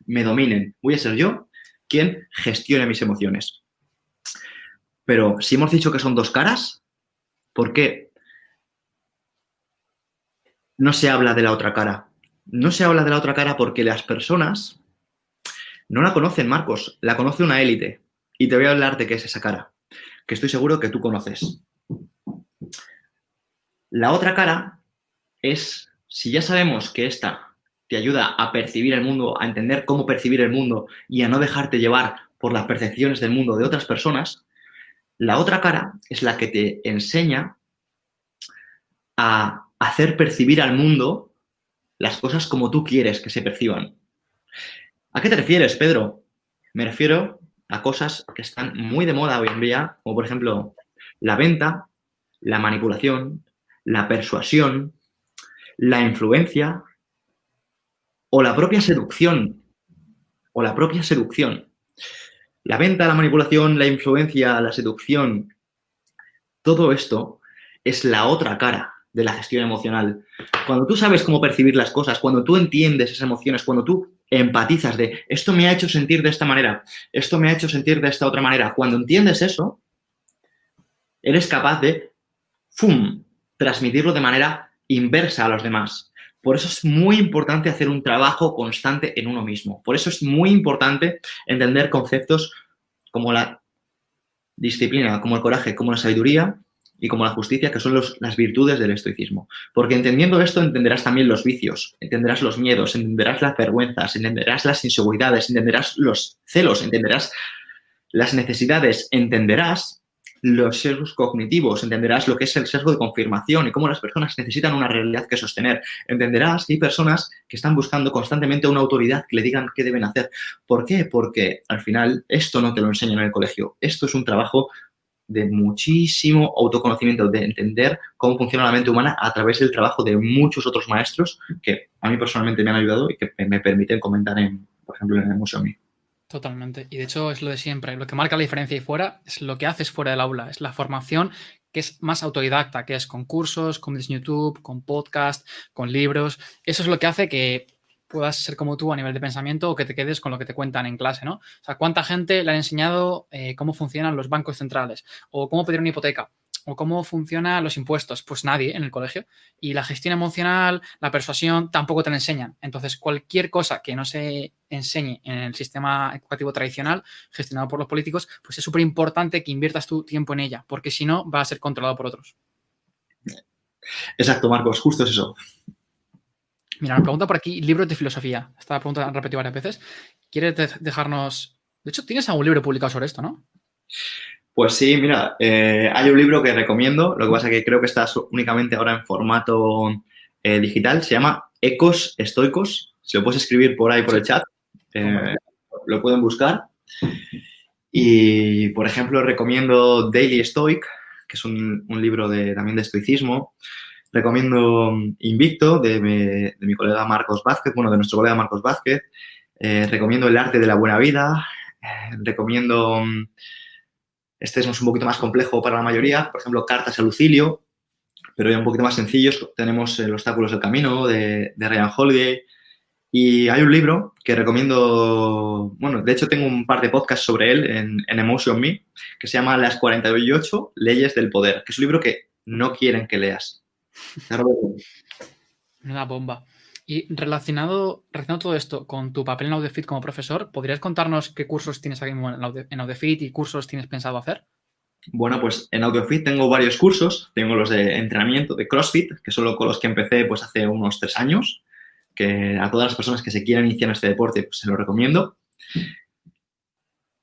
me dominen, voy a ser yo quien gestione mis emociones. Pero si hemos dicho que son dos caras, ¿por qué no se habla de la otra cara? No se habla de la otra cara porque las personas no la conocen, Marcos, la conoce una élite. Y te voy a hablar de qué es esa cara, que estoy seguro que tú conoces. La otra cara es, si ya sabemos que esta te ayuda a percibir el mundo, a entender cómo percibir el mundo y a no dejarte llevar por las percepciones del mundo de otras personas, la otra cara es la que te enseña a hacer percibir al mundo las cosas como tú quieres que se perciban. ¿A qué te refieres, Pedro? Me refiero a cosas que están muy de moda hoy en día, como por ejemplo la venta, la manipulación, la persuasión, la influencia o la propia seducción. O la propia seducción. La venta, la manipulación, la influencia, la seducción, todo esto es la otra cara de la gestión emocional. Cuando tú sabes cómo percibir las cosas, cuando tú entiendes esas emociones, cuando tú empatizas de esto me ha hecho sentir de esta manera, esto me ha hecho sentir de esta otra manera. Cuando entiendes eso, eres capaz de ¡fum! transmitirlo de manera inversa a los demás. Por eso es muy importante hacer un trabajo constante en uno mismo. Por eso es muy importante entender conceptos como la disciplina, como el coraje, como la sabiduría, y como la justicia, que son las virtudes del estoicismo. Porque entendiendo esto entenderás también los vicios, entenderás los miedos, entenderás las vergüenzas, entenderás las inseguridades, entenderás los celos, entenderás las necesidades, entenderás los sesgos cognitivos, entenderás lo que es el sesgo de confirmación y cómo las personas necesitan una realidad que sostener. Entenderás que hay personas que están buscando constantemente una autoridad que le digan qué deben hacer. ¿Por qué? Porque al final esto no te lo enseñan en el colegio. Esto es un trabajo de muchísimo autoconocimiento, de entender cómo funciona la mente humana a través del trabajo de muchos otros maestros que a mí personalmente me han ayudado y que me permiten comentar, en, por ejemplo, en el Museo Mí. Totalmente. Y de hecho es lo de siempre. Lo que marca la diferencia ahí fuera es lo que haces fuera del aula. Es la formación que es más autodidacta, que es con cursos, con YouTube, con podcast, con libros. Eso es lo que hace que puedas ser como tú a nivel de pensamiento o que te quedes con lo que te cuentan en clase, ¿no? O sea, ¿cuánta gente le han enseñado eh, cómo funcionan los bancos centrales o cómo pedir una hipoteca? O cómo funcionan los impuestos. Pues nadie en el colegio. Y la gestión emocional, la persuasión, tampoco te la enseñan. Entonces, cualquier cosa que no se enseñe en el sistema educativo tradicional, gestionado por los políticos, pues es súper importante que inviertas tu tiempo en ella, porque si no, va a ser controlado por otros. Exacto, Marcos, justo es eso. Mira, me pregunta por aquí libros de filosofía. Esta pregunta la han repetido varias veces. ¿Quieres dejarnos...? De hecho, tienes algún libro publicado sobre esto, ¿no? Pues sí, mira, eh, hay un libro que recomiendo, lo que pasa es que creo que está únicamente ahora en formato eh, digital, se llama Ecos Estoicos, si lo puedes escribir por ahí por el chat, eh, lo pueden buscar. Y, por ejemplo, recomiendo Daily Stoic, que es un, libro de, también de estoicismo. Recomiendo Invicto, de mi, colega Marcos Vázquez, bueno, de nuestro colega Marcos Vázquez. recomiendo El arte de la buena vida. recomiendo... Este es un poquito más complejo para la mayoría, por ejemplo, Cartas a Lucilio, pero ya un poquito más sencillos. Tenemos El obstáculos del camino de, Ryan Holiday. Y hay un libro que recomiendo, bueno, de hecho tengo un par de podcasts sobre él en, en Emotion Me, que se llama Las 48 leyes del poder, que es un libro que no quieren que leas. [laughs] Una bomba. Y relacionado, relacionado todo esto con tu papel en Audefit como profesor, ¿podrías contarnos qué cursos tienes aquí en Audefit y cursos tienes pensado hacer? Bueno, pues en Audefit tengo varios cursos. Tengo los de entrenamiento de CrossFit, que son con los que empecé pues hace unos tres años, que a todas las personas que se quieran iniciar en este deporte pues, se lo recomiendo.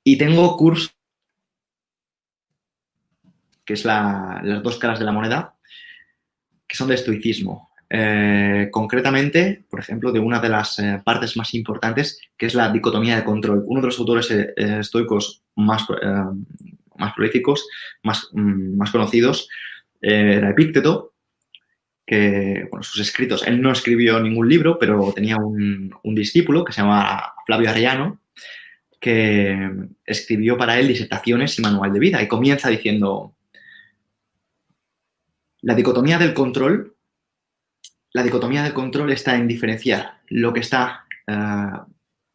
Y tengo cursos que es las dos caras de la moneda, que son de estoicismo. Eh, concretamente, por ejemplo, de una de las eh, partes más importantes, que es la dicotomía de control. Uno de los autores eh, estoicos más, más prolíficos, más, mm, más conocidos, era Epícteto, que, bueno, sus escritos, él no escribió ningún libro, pero tenía un, un discípulo que se llama Flavio Arellano, que escribió para él disertaciones y manual de vida y comienza diciendo, la dicotomía del control, la dicotomía del control está en diferenciar lo que está eh,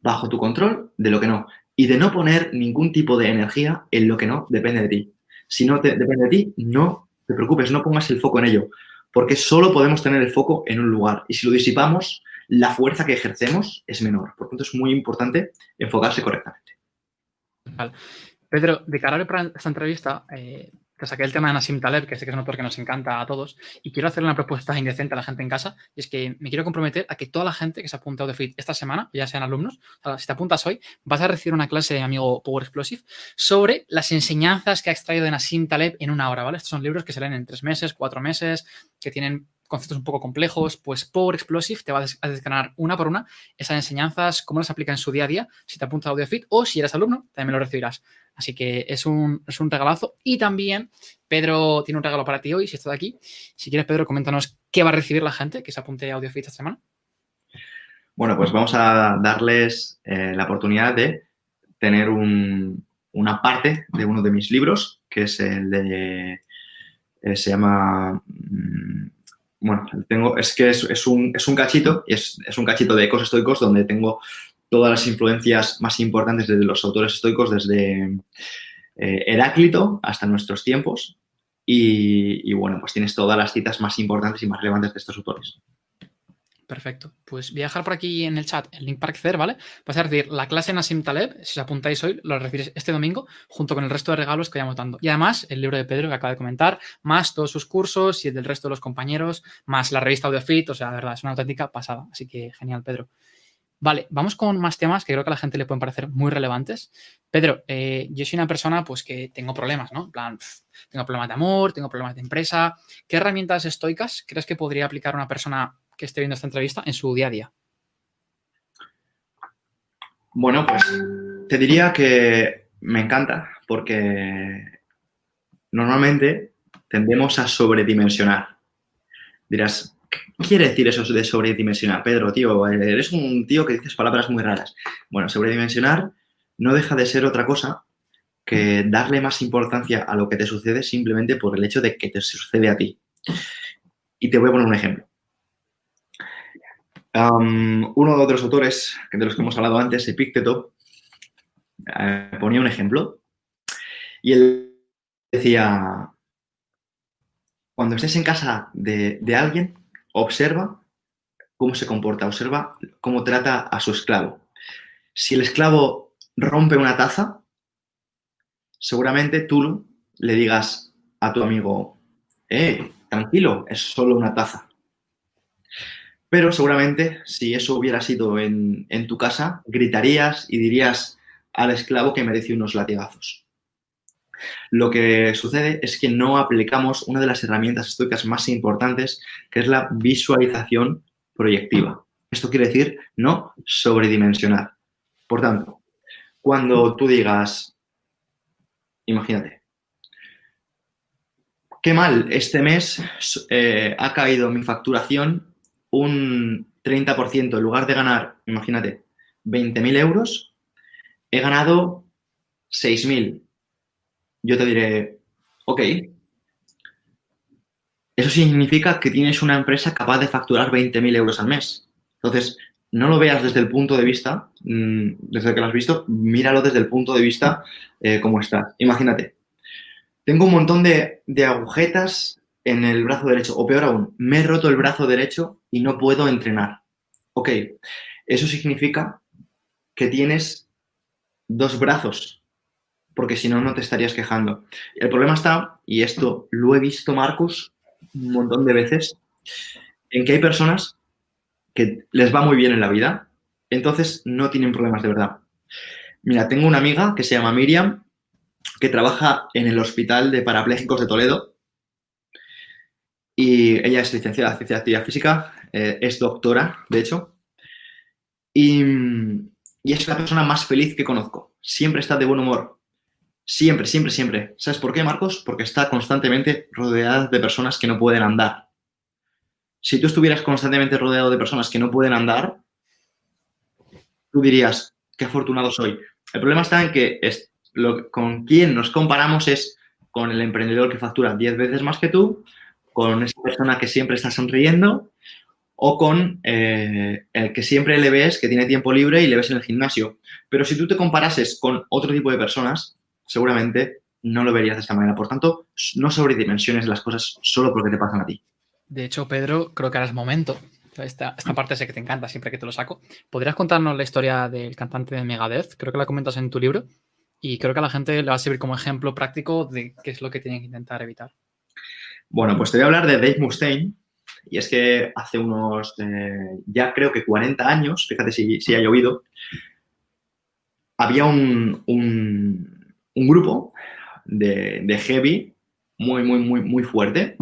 bajo tu control de lo que no y de no poner ningún tipo de energía en lo que no depende de ti. Si no te, depende de ti, no te preocupes, no pongas el foco en ello, porque solo podemos tener el foco en un lugar y si lo disipamos, la fuerza que ejercemos es menor. Por tanto, es muy importante enfocarse correctamente. Pedro, de cara a esta entrevista, eh, te saqué el tema de Nassim Taleb, que sé que es un autor que nos encanta a todos, y quiero hacerle una propuesta indecente a la gente en casa, y es que me quiero comprometer a que toda la gente que se ha apuntado de FIT esta semana, ya sean alumnos, si te apuntas hoy, vas a recibir una clase de mi amigo Power Explosive sobre las enseñanzas que ha extraído de Nassim Taleb en una hora, ¿vale? Estos son libros que se leen en tres meses, cuatro meses, que tienen conceptos un poco complejos, pues Power Explosive te va a descargar una por una esas enseñanzas, cómo las aplica en su día a día, si te apuntas a AudioFit o si eres alumno, también lo recibirás. Así que es un, es un regalazo. Y también Pedro tiene un regalo para ti hoy, si estás aquí. Si quieres, Pedro, coméntanos qué va a recibir la gente que se apunte a AudioFit esta semana. Bueno, pues vamos a darles eh, la oportunidad de tener una parte de uno de mis libros, que es el de... Eh, se llama... Mm, bueno, tengo, es que es, un, es un cachito, es, es un cachito de ecos estoicos donde tengo todas las influencias más importantes de los autores estoicos, desde eh, Heráclito hasta nuestros tiempos. Y, bueno, pues tienes todas las citas más importantes y más relevantes de estos autores. Perfecto. Pues voy a dejar por aquí en el chat el link para acceder, ¿vale? Vas a decir la clase Nassim Taleb, si os apuntáis hoy, lo recibiréis este domingo, junto con el resto de regalos que vayamos dando. Y además, el libro de Pedro que acaba de comentar, más todos sus cursos y el del resto de los compañeros, más la revista AudioFit, o sea, de verdad, es una auténtica pasada. Así que genial, Pedro. Vale, vamos con más temas que creo que a la gente le pueden parecer muy relevantes. Pedro, eh, yo soy una persona pues que tengo problemas, ¿no? En plan, tengo problemas de amor, tengo problemas de empresa. ¿Qué herramientas estoicas crees que podría aplicar una persona que esté viendo esta entrevista en su día a día? Bueno, pues te diría que me encanta porque normalmente tendemos a sobredimensionar. Dirás, ¿Qué quiere decir eso de sobredimensionar? Pedro, tío, eres un tío que dices palabras muy raras. Bueno, sobredimensionar no deja de ser otra cosa que darle más importancia a lo que te sucede simplemente por el hecho de que te sucede a ti. Y te voy a poner un ejemplo. Uno de otros autores de los que hemos hablado antes, Epicteto, eh, ponía un ejemplo y él decía, cuando estés en casa de alguien, observa cómo se comporta, observa cómo trata a su esclavo. Si el esclavo rompe una taza, seguramente tú le digas a tu amigo, eh, tranquilo, es solo una taza. Pero seguramente si eso hubiera sido en, tu casa, gritarías y dirías al esclavo que merece unos latigazos. Lo que sucede es que no aplicamos una de las herramientas estoicas más importantes, que es la visualización proyectiva. Esto quiere decir no sobredimensionar. Por tanto, cuando tú digas, imagínate, qué mal, este mes eh, ha caído mi facturación un 30%, en lugar de ganar, imagínate, 20.000 euros, he ganado 6.000 yo te diré, ok, eso significa que tienes una empresa capaz de facturar 20.000 euros al mes. Entonces, no lo veas desde el punto de vista, mm, desde que lo has visto, míralo desde el punto de vista eh, como está. Imagínate, tengo un montón de, de agujetas en el brazo derecho, o peor aún, me he roto el brazo derecho y no puedo entrenar. Ok, eso significa que tienes dos brazos porque si no, no te estarías quejando. El problema está, y esto lo he visto, Marcos, un montón de veces, en que hay personas que les va muy bien en la vida, entonces no tienen problemas de verdad. Mira, tengo una amiga que se llama Miriam, que trabaja en el Hospital de Parapléjicos de Toledo, y ella es licenciada en Ciencia de Actividad Física, eh, es doctora, de hecho, y, es la persona más feliz que conozco. Siempre está de buen humor, Siempre, siempre, siempre. ¿Sabes por qué, Marcos? Porque está constantemente rodeada de personas que no pueden andar. si tú estuvieras constantemente rodeado de personas que no pueden andar, tú dirías, qué afortunado soy. El problema está en que con quién nos comparamos es con el emprendedor que factura 10 veces más que tú, con esa persona que siempre está sonriendo o con eh, el que siempre le ves que tiene tiempo libre y le ves en el gimnasio. Pero si tú te comparases con otro tipo de personas, seguramente no lo verías de esta manera. Por tanto, no sobredimensiones las cosas solo porque te pasan a ti. De hecho, Pedro, creo que ahora es momento. Esta, esta parte sé que te encanta siempre que te lo saco. ¿Podrías contarnos la historia del cantante de Megadeth? Creo que la comentas en tu libro. Y creo que a la gente le va a servir como ejemplo práctico de qué es lo que tienen que intentar evitar. Bueno, pues te voy a hablar de Dave Mustaine. Y es que hace unos, eh, ya creo que 40 años, fíjate si, si ha llovido, había un, un, grupo de, de, heavy muy, muy, muy, muy fuerte.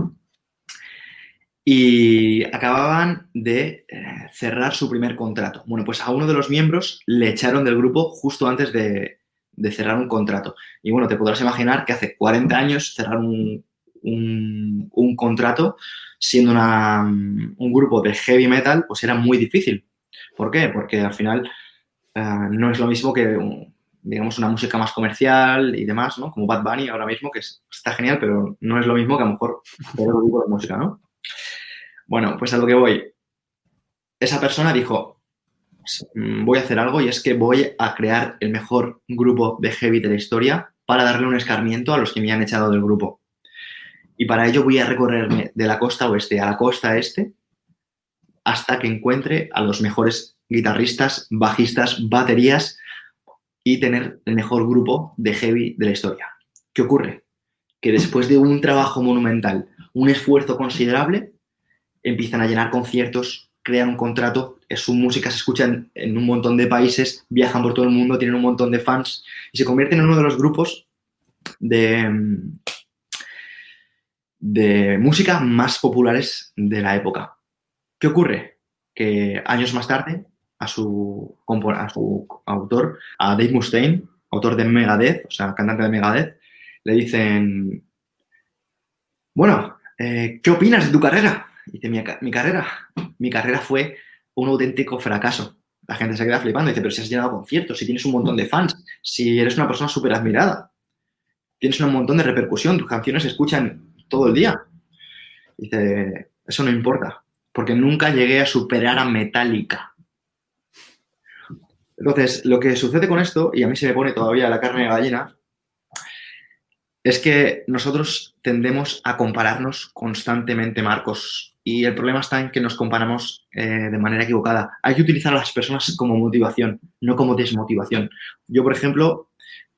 Y acababan de eh, cerrar su primer contrato. Bueno, pues a uno de los miembros le echaron del grupo justo antes de, de cerrar un contrato. Y bueno, te podrás imaginar que hace 40 años cerrar un, un, contrato siendo una, un grupo de heavy metal, pues era muy difícil. ¿Por qué? Porque al final uh, no es lo mismo que, digamos, una música más comercial y demás, ¿no? Como Bad Bunny ahora mismo, que es, está genial, pero no es lo mismo que a lo mejor otro tipo de música, ¿no? Bueno, pues a lo que voy. Esa persona dijo, Mm, voy a hacer algo y es que voy a crear el mejor grupo de heavy de la historia para darle un escarmiento a los que me han echado del grupo. Y para ello voy a recorrerme de la costa oeste a la costa este hasta que encuentre a los mejores guitarristas, bajistas, baterías y tener el mejor grupo de heavy de la historia. ¿Qué ocurre? Que después de un trabajo monumental, un esfuerzo considerable, empiezan a llenar conciertos, crean un contrato, su música se escucha en, en, un montón de países, viajan por todo el mundo, tienen un montón de fans y se convierten en uno de los grupos de, de música más populares de la época. ¿Qué ocurre? Que años más tarde, a su, a autor, a Dave Mustaine, autor de Megadeth, o sea, cantante de Megadeth, le dicen, bueno, eh, ¿qué opinas de tu carrera? Dice, mi, mi, carrera, mi carrera fue un auténtico fracaso. La gente se queda flipando. Dice, pero si has llenado conciertos, si tienes un montón de fans, si eres una persona súper admirada, tienes un montón de repercusión, tus canciones se escuchan todo el día. Dice, eso no importa, porque nunca llegué a superar a Metallica. Entonces, lo que sucede con esto, y a mí se me pone todavía la carne de gallina, es que nosotros tendemos a compararnos constantemente, Marcos, y el problema está en que nos comparamos eh, de manera equivocada. Hay que utilizar a las personas como motivación, no como desmotivación. Yo, por ejemplo,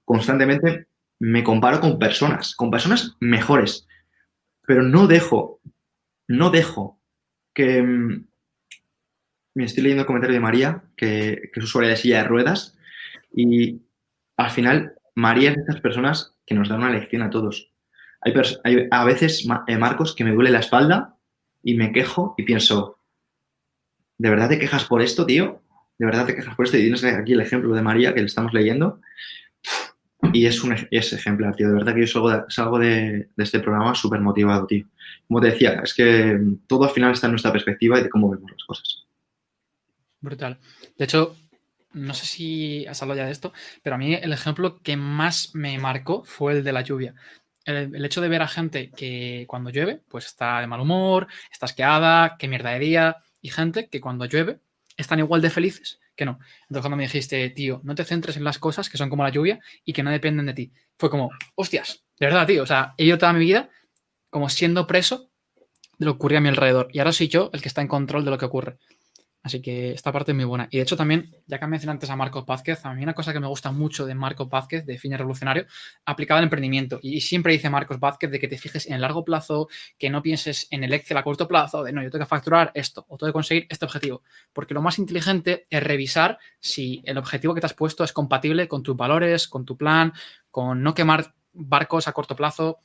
constantemente me comparo con personas, con personas mejores, pero no dejo, no dejo que... Mm, me estoy leyendo el comentario de María, que, es usuaria de silla de ruedas, y al final María es de estas personas que nos da una lección a todos. Hay, hay a veces, eh, Marcos, que me duele la espalda y me quejo y pienso, ¿de verdad te quejas por esto, tío? ¿De verdad te quejas por esto? Y tienes aquí el ejemplo de María que le estamos leyendo. Y es un es ejemplar, tío. De verdad que yo salgo de, salgo de, este programa súper motivado, tío. Como te decía, es que todo al final está en nuestra perspectiva y de cómo vemos las cosas. Brutal. De hecho, no sé si has hablado ya de esto, pero a mí el ejemplo que más me marcó fue el de la lluvia el, el, hecho de ver a gente que cuando llueve, pues está de mal humor, está asqueada, qué mierda de día, y gente que cuando llueve están igual de felices que no. Entonces cuando me dijiste, tío, no te centres en las cosas que son como la lluvia y que no dependen de ti, fue como, hostias, de verdad, tío, o sea, he ido toda mi vida como siendo preso de lo que ocurría a mi alrededor, y ahora soy yo el que está en control de lo que ocurre. Así que esta parte es muy buena. Y de hecho también, ya que mencioné antes a Marcos Vázquez, a mí una cosa que me gusta mucho de Marcos Vázquez, de Fines Revolucionario, aplicada al emprendimiento. Y siempre dice Marcos Vázquez de que te fijes en el largo plazo, que no pienses en el Excel a corto plazo, de no, yo tengo que facturar esto o tengo que conseguir este objetivo. Porque lo más inteligente es revisar si el objetivo que te has puesto es compatible con tus valores, con tu plan, con no quemar barcos a corto plazo.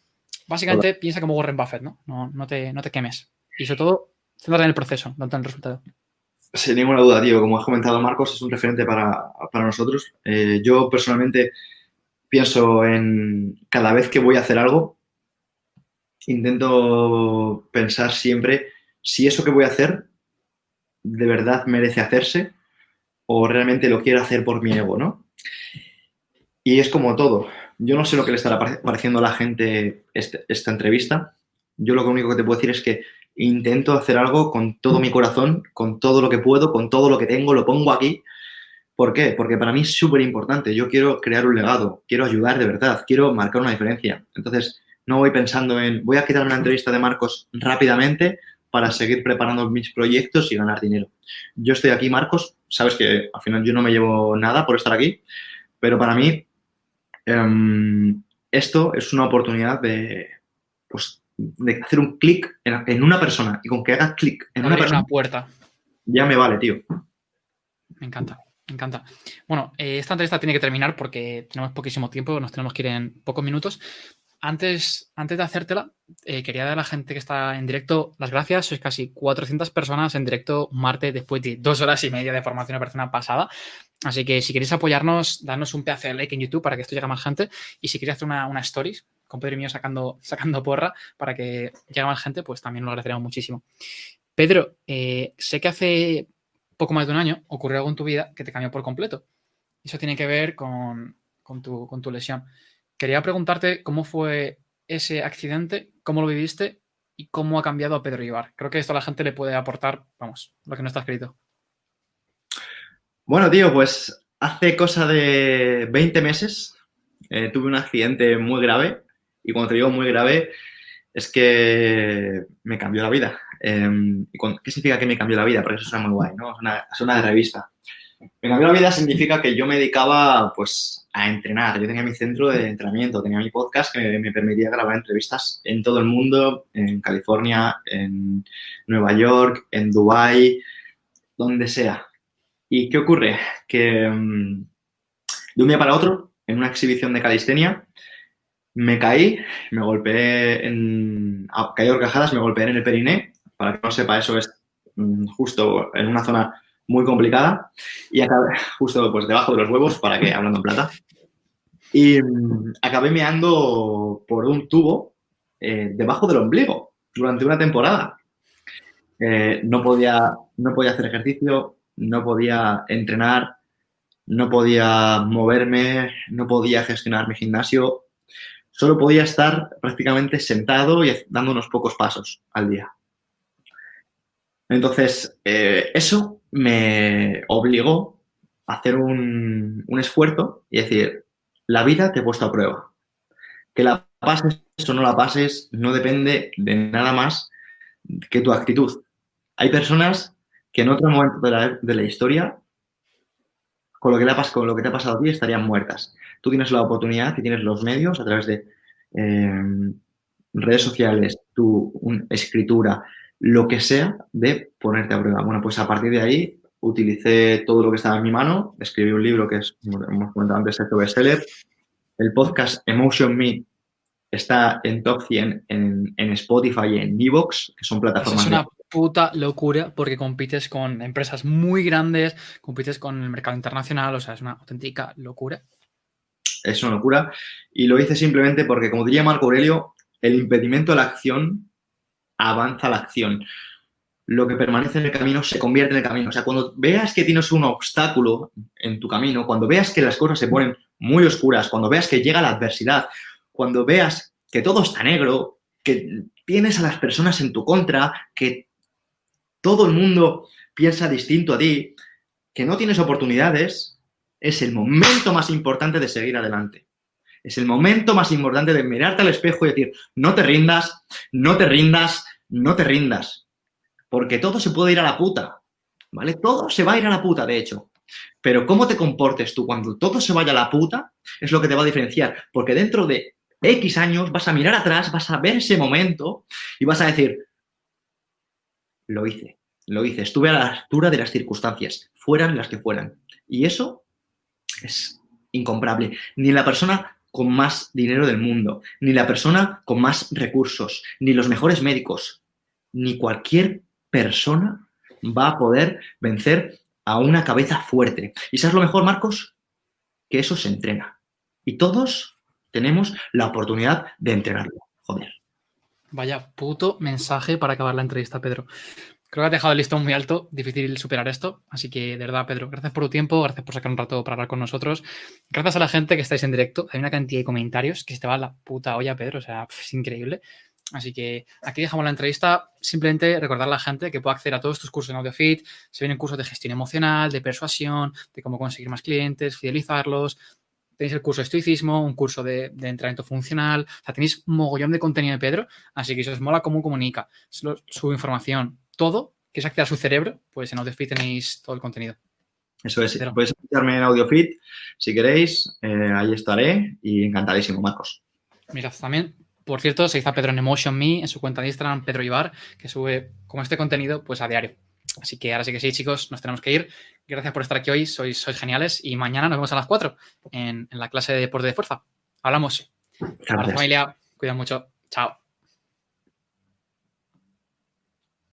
Básicamente Hola. piensa como Warren Buffett, ¿no? No, no, te, no te quemes. Y sobre todo, céntrate en el proceso, no en el resultado. Sin ninguna duda, tío. Como has comentado, Marcos, es un referente para, para nosotros. Eh, yo personalmente pienso en cada vez que voy a hacer algo, intento pensar siempre si eso que voy a hacer de verdad merece hacerse o realmente lo quiero hacer por mi ego, ¿no? Y es como todo. Yo no sé lo que le estará pareciendo a la gente este, esta entrevista. Yo lo único que te puedo decir es que intento hacer algo con todo mi corazón, con todo lo que puedo, con todo lo que tengo, lo pongo aquí. ¿Por qué? Porque para mí es súper importante. Yo quiero crear un legado, quiero ayudar de verdad, quiero marcar una diferencia. Entonces, no voy pensando en, voy a quitar una entrevista de Marcos rápidamente para seguir preparando mis proyectos y ganar dinero. Yo estoy aquí, Marcos, sabes que al final yo no me llevo nada por estar aquí, pero para mí em, esto es una oportunidad de, pues, de hacer un clic en, una persona y con que hagas clic en una persona. puerta. Ya me vale, tío. Me encanta. Me encanta. Bueno, eh, esta entrevista tiene que terminar porque tenemos poquísimo tiempo, nos tenemos que ir en pocos minutos. Antes, antes de hacértela, eh, quería dar a la gente que está en directo las gracias. Sois casi 400 personas en directo martes después de dos horas y media de formación de persona pasada. Así que si queréis apoyarnos, darnos un pedazo de like en YouTube para que esto llegue a más gente. Y si queréis hacer una, una stories con Pedro y mío sacando, sacando porra para que llegue más gente, pues también lo agradeceremos muchísimo. Pedro, eh, sé que hace poco más de un año ocurrió algo en tu vida que te cambió por completo. Eso tiene que ver con, tu, con tu lesión. Quería preguntarte cómo fue ese accidente, cómo lo viviste y cómo ha cambiado a Pedro Ibar. Creo que esto a la gente le puede aportar, vamos, lo que no está escrito. Bueno, tío, pues hace cosa de 20 meses eh, tuve un accidente muy grave y cuando te digo muy grave es que me cambió la vida. Em, ¿Qué significa que me cambió la vida? Porque eso suena muy guay, ¿no? Es una, de revista. Me cambió la vida significa que yo me dedicaba, pues, a entrenar. Yo tenía mi centro de entrenamiento, tenía mi podcast que me permitía grabar entrevistas en todo el mundo, en California, en Nueva York, en Dubai, donde sea. ¿Y qué ocurre? Que em, de un día para otro, en una exhibición de calistenia, me caí, me golpeé en... caí horcajadas, me golpeé en el periné para que no sepa, eso es mm, justo en una zona muy complicada y acabé justo pues debajo de los huevos, para que, hablando en plata. Y mm, acabé meando por un tubo eh, debajo del ombligo durante una temporada. Eh, no, podía, no podía hacer ejercicio, no podía entrenar, no podía moverme, no podía gestionar mi gimnasio. Solo podía estar prácticamente sentado y dando unos pocos pasos al día. Entonces, eh, eso me obligó a hacer un, esfuerzo y decir, la vida te he puesto a prueba. Que la pases o no la pases no depende de nada más que tu actitud. Hay personas que en otro momento de la, historia, con lo, que le ha, con lo que te ha pasado a ti, estarían muertas. Tú tienes la oportunidad y tienes los medios a través de eh, redes sociales, tu escritura, lo que sea de ponerte a prueba. Bueno, pues a partir de ahí utilicé todo lo que estaba en mi mano, escribí un libro que es, como hemos comentado antes, el bestseller. El podcast Emotion Me está en top 100 en, Spotify y en Evox, que son plataformas. es una puta locura porque compites con empresas muy grandes, compites con el mercado internacional, o sea, es una auténtica locura. Es una locura. Y lo hice simplemente porque, como diría Marco Aurelio, el impedimento de la acción avanza la acción. Lo que permanece en el camino se convierte en el camino. O sea, cuando veas que tienes un obstáculo en tu camino, cuando veas que las cosas se ponen muy oscuras, cuando veas que llega la adversidad, cuando veas que todo está negro, que tienes a las personas en tu contra, que todo el mundo piensa distinto a ti, que no tienes oportunidades, es el momento más importante de seguir adelante. Es el momento más importante de mirarte al espejo y decir, no te rindas, no te rindas, no te rindas. Porque todo se puede ir a la puta, ¿vale? Todo se va a ir a la puta, de hecho. Pero cómo te comportes tú cuando todo se vaya a la puta es lo que te va a diferenciar. Porque dentro de X años vas a mirar atrás, vas a ver ese momento y vas a decir, lo hice, lo hice, estuve a la altura de las circunstancias, fueran las que fueran. Y eso es incomparable. Ni la persona con más dinero del mundo, ni la persona con más recursos, ni los mejores médicos, ni cualquier persona va a poder vencer a una cabeza fuerte. ¿Y sabes lo mejor, Marcos? Que eso se entrena. Y todos tenemos la oportunidad de entrenarlo. Joder. Vaya puto mensaje para acabar la entrevista, Pedro. Creo que has dejado el listón muy alto, difícil superar esto. Así que, de verdad, Pedro, gracias por tu tiempo, gracias por sacar un rato para hablar con nosotros. Gracias a la gente que estáis en directo. Hay una cantidad de comentarios que se te va la puta olla, Pedro. O sea, es increíble. Así que aquí dejamos la entrevista. Simplemente recordar a la gente que puede acceder a todos tus cursos en AudioFit. Se vienen cursos de gestión emocional, de persuasión, de cómo conseguir más clientes, fidelizarlos. Tenéis el curso de estoicismo, un curso de, entrenamiento funcional. O sea, tenéis mogollón de contenido de Pedro. Así que si os mola cómo comunica, su información, todo, que es acceder a su cerebro, pues en AudioFit tenéis todo el contenido. Eso es. Podéis escucharme en AudioFit si queréis. Eh, ahí estaré y encantadísimo, Marcos. Mirad, también por cierto, se hizo a Pedro en Emotion Me, en su cuenta de Instagram, Pedro Ibar, que sube como este contenido pues a diario. Así que ahora sí que sí, chicos, nos tenemos que ir. Gracias por estar aquí hoy, sois, sois geniales. Y mañana nos vemos a las 4 en, la clase de deporte de fuerza. Hablamos. Gracias, familia. Cuida mucho. Chao.